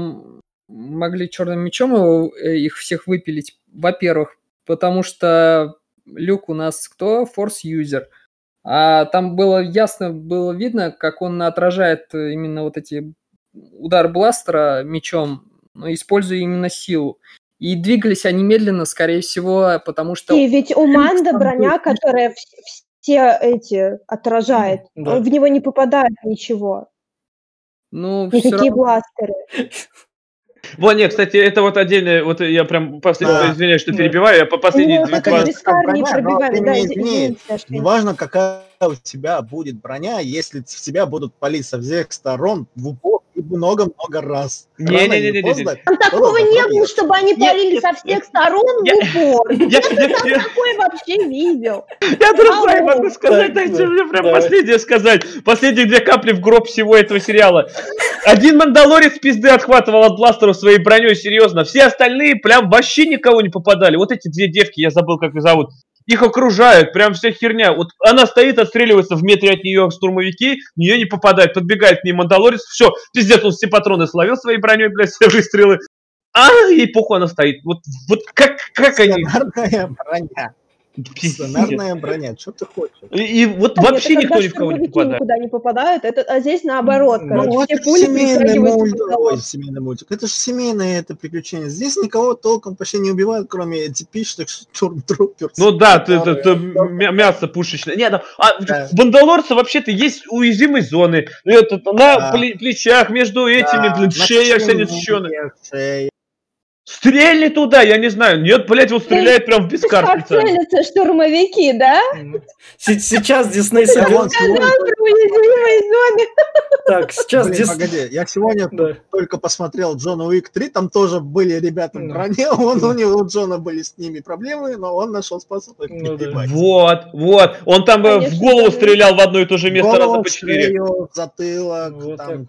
S2: могли черным мечом его, э, их всех выпилить. Во-первых, потому что Люк у нас кто? Форс-юзер. А там было ясно, было видно, как он отражает э, именно вот эти удар бластера мечом, но используя именно силу. И двигались они медленно, скорее всего, потому что...
S5: И ведь у Манда броня,
S2: был-
S5: которая вс- все эти отражает.
S1: Да.
S5: В него не попадает ничего.
S2: Ну,
S5: Никакие
S2: равно-
S5: бластеры. (laughs)
S4: Вот, нет, кстати, это вот отдельно, вот я прям последний,
S3: Да.
S4: извиняюсь, что перебиваю, я по последние
S5: Ну, Да,
S3: не
S5: извините, я-
S3: Неважно, какая у тебя будет броня, если в тебя будут палить со всех сторон в упор и много-много раз.
S4: Не,
S3: Рано
S4: не, не, не, не, не.
S5: Там такого не было, чтобы они палили со всех сторон в упор.
S4: Я,
S5: такое вообще видел?
S4: я другое
S5: Ау.
S4: могу сказать,
S1: Да,
S4: дайте
S1: да,
S4: мне прям последнее сказать. Последние две капли в гроб всего этого сериала. Один Мандалорец пизды отхватывал от бластеров своей броней, серьезно. Все остальные прям вообще никого не попадали. Вот эти две девки, я забыл, как их зовут. Их окружают, прям вся херня. Вот она стоит, отстреливается в метре от нее штурмовики, в нее не попадает, подбегает к ней Мандалорец, все, пиздец, он все патроны словил своей броней, блядь, (laughs) все выстрелы. А, ей похуй она стоит. Вот, вот как, как они...
S3: Сценарная броня. Сценарная броня. Что ты хочешь?
S4: И, и вот
S5: А
S4: вообще
S5: это
S4: никто ни в кого не попадает.
S5: никуда не попадают, это, а здесь наоборот,
S1: Ну,
S5: короче,
S3: Ну,
S5: все
S3: это
S5: пули
S3: семейный мультик. Ой, семейный мультик. Это же семейное это приключение. Здесь никого толком почти не убивают, кроме типичных штурмтрупперов.
S4: Ну да,
S3: которые-
S4: ты мя- мясо пушечное. Нет, ну, а
S3: Да.
S4: в вообще-то есть уязвимые зоны. Это, на
S3: Да.
S4: пле- плечах, между этими,
S3: Да,
S4: блин, шея вся
S3: шее,
S4: несеченая.
S3: шея.
S4: Стрельни туда, я не знаю. Нет, блядь, вот стреляет прям в бискар
S5: Как
S4: специально.
S5: штурмовики, да?
S1: Се- Сейчас Дисней соберет. Так, сейчас
S3: Блин,
S1: Дис-
S3: погоди, я сегодня только посмотрел Джона Уик 3, там тоже были ребята в
S1: Ну.
S3: броне, (laughs) он, у него у Джона были с ними проблемы, но он нашел способ их
S1: Ну.
S4: Вот, вот. Он там э, в голову стрелял в одно и то же место раза по четыре.
S3: затылок.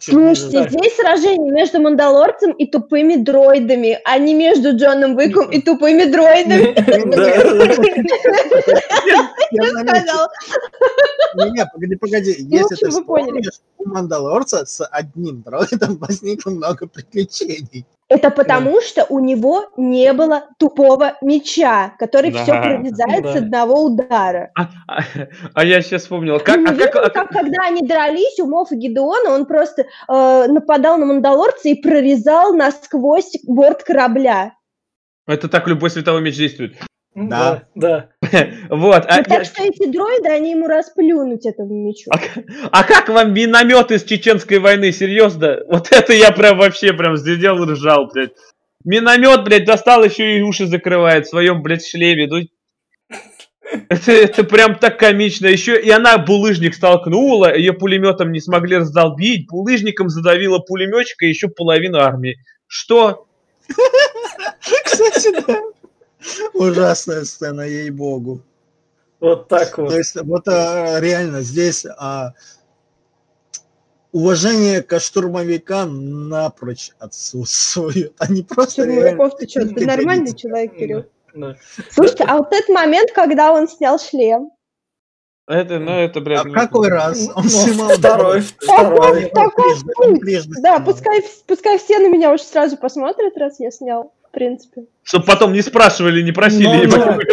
S5: Слушайте, здесь сражение между Мандалорцем и тупыми дроидами, а не между Джоном Уиком и тупыми дроидами.
S3: Я.
S5: Сказала.
S3: Не, погоди, погоди.
S5: Ну,
S3: Если ты Мандалорца с одним дроидом (laughs) возникло много приключений.
S5: Это потому, что у него не было тупого меча, который
S4: Да.
S5: все прорезает
S1: Да.
S5: с одного удара.
S4: А, а- а я сейчас вспомнил. Как, а как,
S5: видели,
S4: а
S5: как,
S4: как-
S5: когда они дрались, у и Гедеона, он просто э, нападал на Мандалорца и прорезал насквозь борт корабля.
S4: Это так любой световой меч действует.
S1: Да, да. (laughs)
S4: Вот. А,
S5: Ну, так
S4: я-
S5: что эти дроиды, они ему расплюнуть этому мечу.
S4: А, а как вам миномет из чеченской войны? Серьезно? Вот (laughs) это я прям вообще прям сидел и ржал, блядь. Миномет, блядь, достал еще и уши закрывает в своем, блядь, шлеме. Ну, (laughs) это, это прям так комично. Еще и она булыжник столкнула, ее пулеметом не смогли раздолбить, булыжником задавила пулеметчика и еще половину армии. Что?
S3: Кстати, да. (laughs) Ужасная сцена, ей-богу.
S1: Вот так вот.
S3: То есть, вот а, реально здесь а, уважение к штурмовикам напрочь отсутствует. (laughs) Они просто реально...
S5: Штурмовиков, ты что, ты нормальный человек, Кирилл?
S1: Да.
S5: Слушайте, а вот этот момент, когда он снял шлем,
S4: Это, ну, это, блядь...
S3: А в какой раз он
S1: Ну,
S3: снимал...
S1: второй, второй.
S3: Он трижды
S5: да, пускай, пускай все на меня уже сразу посмотрят, раз я снял. Принципе.
S4: Чтобы потом не спрашивали, не просили.
S1: Ну, (laughs)
S4: ебать.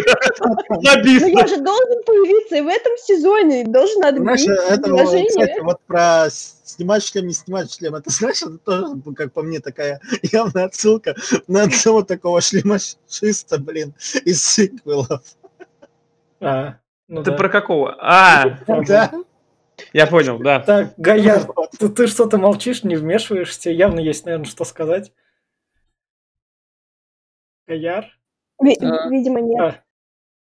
S5: Ну, я же должен появиться и в этом сезоне, должен
S3: Знаешь,
S5: отбить
S3: это, вот,
S5: предложение.
S3: кстати, вот про снимать шлем, не снимать шлем, это, знаешь, это тоже, как по мне, такая (laughs) явная отсылка на одного такого шлемашиста, блин, из сиквелов.
S1: А, ну
S4: Ты
S1: да.
S4: про какого? А,
S3: Да?
S4: я понял, да.
S1: Так,
S3: Вот.
S1: ты, ты что-то молчишь, не вмешиваешься, явно есть, наверное, что сказать. Гаяр?
S5: Ви-
S2: А.
S5: Видимо, нет.
S1: А,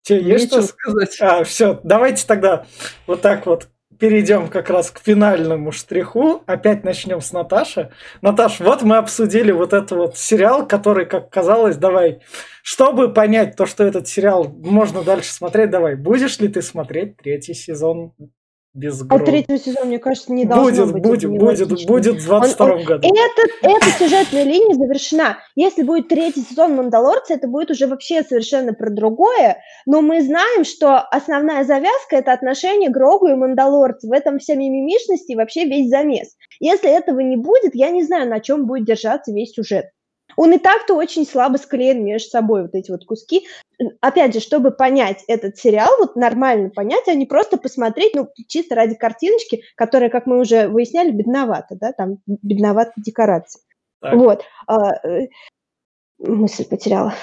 S1: тебе есть
S2: Нечего
S1: что
S2: сказать.
S1: А, все, давайте тогда вот так вот перейдем как раз к финальному штриху. Опять начнем с Наташи. Наташ, вот мы обсудили вот этот вот сериал, который, как казалось, давай, чтобы понять то, что этот сериал можно дальше смотреть, давай, будешь ли ты смотреть третий сезон без
S5: А
S1: Гроу?
S5: третий сезон, мне кажется, не должно
S1: Будет,
S5: быть.
S1: будет, будет,
S5: нелогично.
S1: будет в 22 году.
S5: Этот, эта сюжетная линия завершена. Если будет третий сезон Мандалорца, это будет уже вообще совершенно про другое. Но мы знаем, что основная завязка – это отношения Грогу и Мандалорца. В этом вся мимимишность и вообще весь замес. Если этого не будет, я не знаю, на чем будет держаться весь сюжет. Он и так-то очень слабо склеен между собой, вот эти вот куски. Опять же, чтобы понять этот сериал, вот нормально понять, а не просто посмотреть, ну, чисто ради картиночки, которая, как мы уже выясняли, бедновата, да, там бедновата декорации.
S1: Так.
S5: Вот. а, э, мысль потеряла.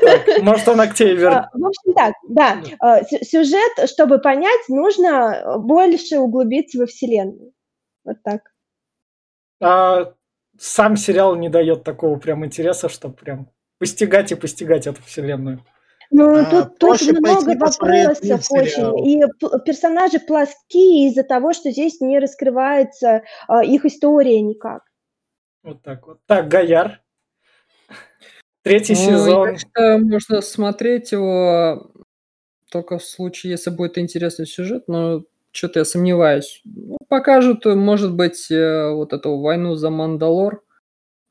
S1: Так, (laughs) может, она к тебе вернется.
S5: В общем, так, да. а, сю- Сюжет, чтобы понять, нужно больше углубиться во вселенную. Вот так.
S1: А сам сериал не дает такого прям интереса, чтобы прям постигать и постигать эту вселенную.
S5: Ну,
S3: А,
S5: тут, тут много вопросов очень. И персонажи плоские из-за того, что здесь не раскрывается а, их история никак.
S1: Вот так вот. Так, Гаяр. Третий
S2: Ну,
S1: сезон.
S2: Я считаю, можно смотреть его только в случае, если будет интересный сюжет, но что-то я сомневаюсь. Ну, покажут, может быть, э, вот эту войну за Мандалор,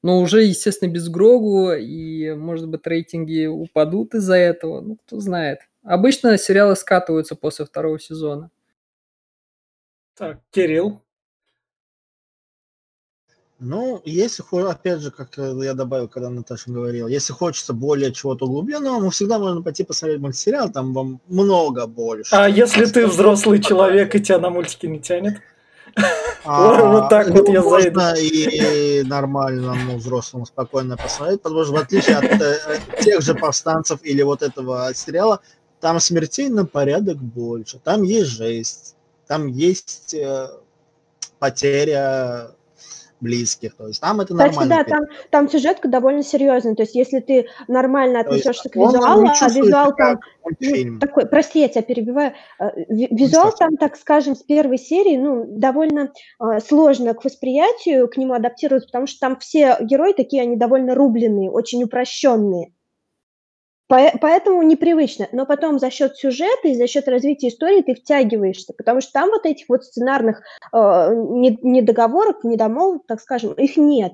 S2: но уже, естественно, без Грогу, и, может быть, рейтинги упадут из-за этого, ну, кто знает. Обычно сериалы скатываются после второго сезона.
S1: Так, Кирилл.
S3: Ну, если, опять же, как я добавил, когда Наташа говорила, если хочется более чего-то углубленного, ну, всегда можно пойти посмотреть мультсериал, там вам много больше.
S1: А если ты взрослый человек и тебя на мультики не тянет? (laughs) вот так вот я
S3: ну,
S1: зайду.
S3: Можно и нормальному взрослому спокойно посмотреть, потому что в отличие от э, тех же повстанцев или вот этого сериала, там смертей на порядок больше, там есть жесть, там есть э, потеря близких, то есть там это
S5: Кстати,
S3: нормально.
S5: да, там, там сюжетка довольно серьезная. То есть, если ты нормально
S3: То
S5: к визуалу, а визуал там. Ну, такой, прости, я тебя перебиваю. Э, ви- Визуал там, так скажем, с первой серии, ну, довольно э, сложно к восприятию, к нему адаптироваться, потому что там все герои такие, они довольно рубленные, очень упрощенные. Поэтому непривычно. Но потом за счет сюжета и за счет развития истории ты втягиваешься, потому что там вот этих вот сценарных э, не- недоговорок, недомолвок, так скажем, их нет.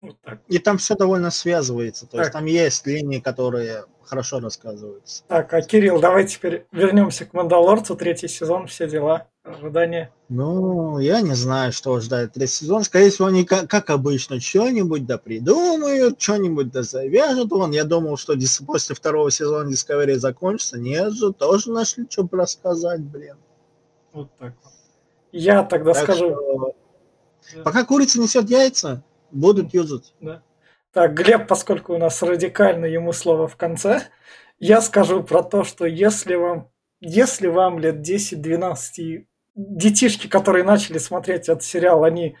S1: Вот так.
S3: И там все довольно связывается, то есть
S1: Так.
S3: там есть линии, которые хорошо рассказываются.
S1: Так, а Кирилл, давай теперь вернемся к Мандалорцу, третий сезон, все дела, ожидания.
S3: Ну, я не знаю, что ждать третий сезон. Скорее всего, они, как, как обычно, что-нибудь да придумают, что-нибудь да завяжут. Вон, я думал, что после второго сезона Discovery закончится. Нет же, тоже нашли, что рассказать, блин.
S1: Вот так вот. Я тогда
S3: Так
S1: скажу.
S3: что,
S1: Да.
S3: пока курица несет яйца, будут юзать.
S1: Так, Глеб, поскольку у нас радикально ему слово в конце, я скажу про то, что если вам, если вам лет 10-12 и детишки, которые начали смотреть этот сериал, они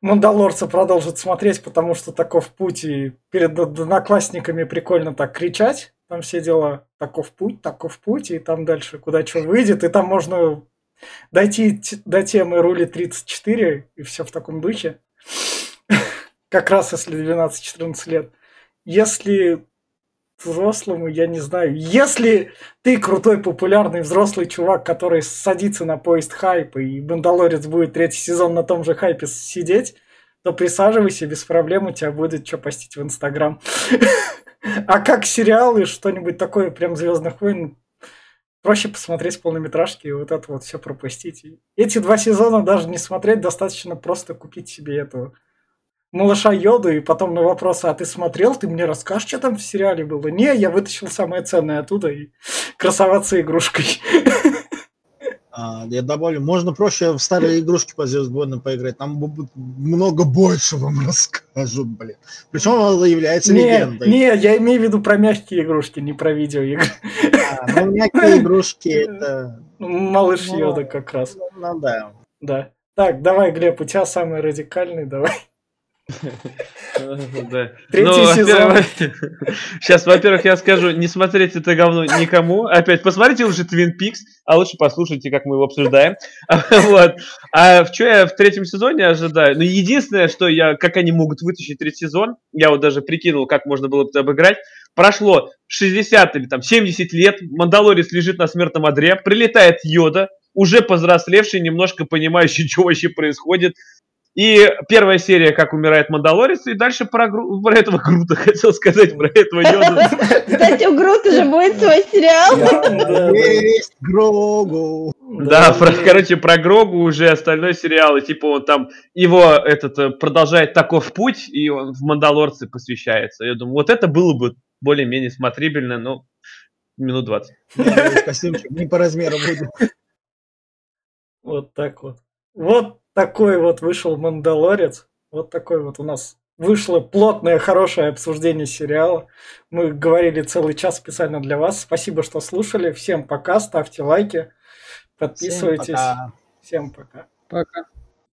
S1: Мандалорца продолжат смотреть, потому что таков путь, и перед одноклассниками прикольно так кричать, там все дела, таков путь, таков путь, и там дальше куда что выйдет, и там можно дойти до темы рули 34, и все в таком духе. Как раз если 12-14 лет. Если взрослому, я не знаю, если ты крутой, популярный взрослый чувак, который садится на поезд хайпа, и Мандалорец будет третий сезон на том же хайпе сидеть, то присаживайся, без проблем у тебя будет что постить в Инстаграм. (laughs) А как сериалы, что-нибудь такое, прям Звездных войн, проще посмотреть полнометражки и вот это вот все пропустить. Эти два сезона даже не смотреть, достаточно просто купить себе этого малыша Йоду, и потом на вопросы, а ты смотрел, ты мне расскажешь, что там в сериале было? Не, я вытащил самое ценное оттуда и (laughs) красоваться игрушкой.
S3: А, я добавлю, можно проще в старые игрушки по Звездным поиграть, там много больше вам (laughs) расскажут, блин. Причем он является
S1: не,
S3: легендой.
S1: Не, я имею в виду про мягкие игрушки, не про видеоигры.
S3: А, ну, мягкие игрушки это... (laughs)
S1: Малыш ну, Йода как раз.
S3: Ну, да.
S1: Да. Так, давай, Глеб, у тебя самый радикальный, давай. (laughs)
S4: Третий ну, сезон. Сейчас, во-первых, я скажу, не смотреть это говно никому. Опять, посмотрите лучше Twin Peaks, а лучше послушайте, как мы его обсуждаем. (laughs) Вот. А в что я в третьем сезоне ожидаю? Ну, единственное, что я, как они могут вытащить третий сезон, я вот даже прикинул, как можно было бы это обыграть. Прошло 60 или там 70 лет, Мандалорец лежит на смертном одре, прилетает Йода, уже повзрослевший, немножко понимающий, (laughs) что вообще происходит, и первая серия, как умирает Мандалорец, и дальше про, Гру... про этого Грута, (laughs) хотел сказать, про этого Йода. (laughs)
S5: Кстати, у Грута же будет свой сериал. (laughs)
S3: Есть Грогу.
S4: Да, про, короче, про Грогу уже остальной сериал, и типа он там, его этот э, продолжает таков путь, и он в Мандалорце посвящается. Я думаю, вот это было бы более-менее смотрибельно, но минут 20.
S3: Костюмчик не по размеру будет.
S1: Вот так вот. Вот такой вот вышел «Мандалорец». Вот такой вот у нас вышло плотное, хорошее обсуждение сериала. Мы говорили целый час специально для вас. Спасибо, что слушали. Всем пока, ставьте лайки, подписывайтесь. Всем пока.
S2: Всем пока. Пока.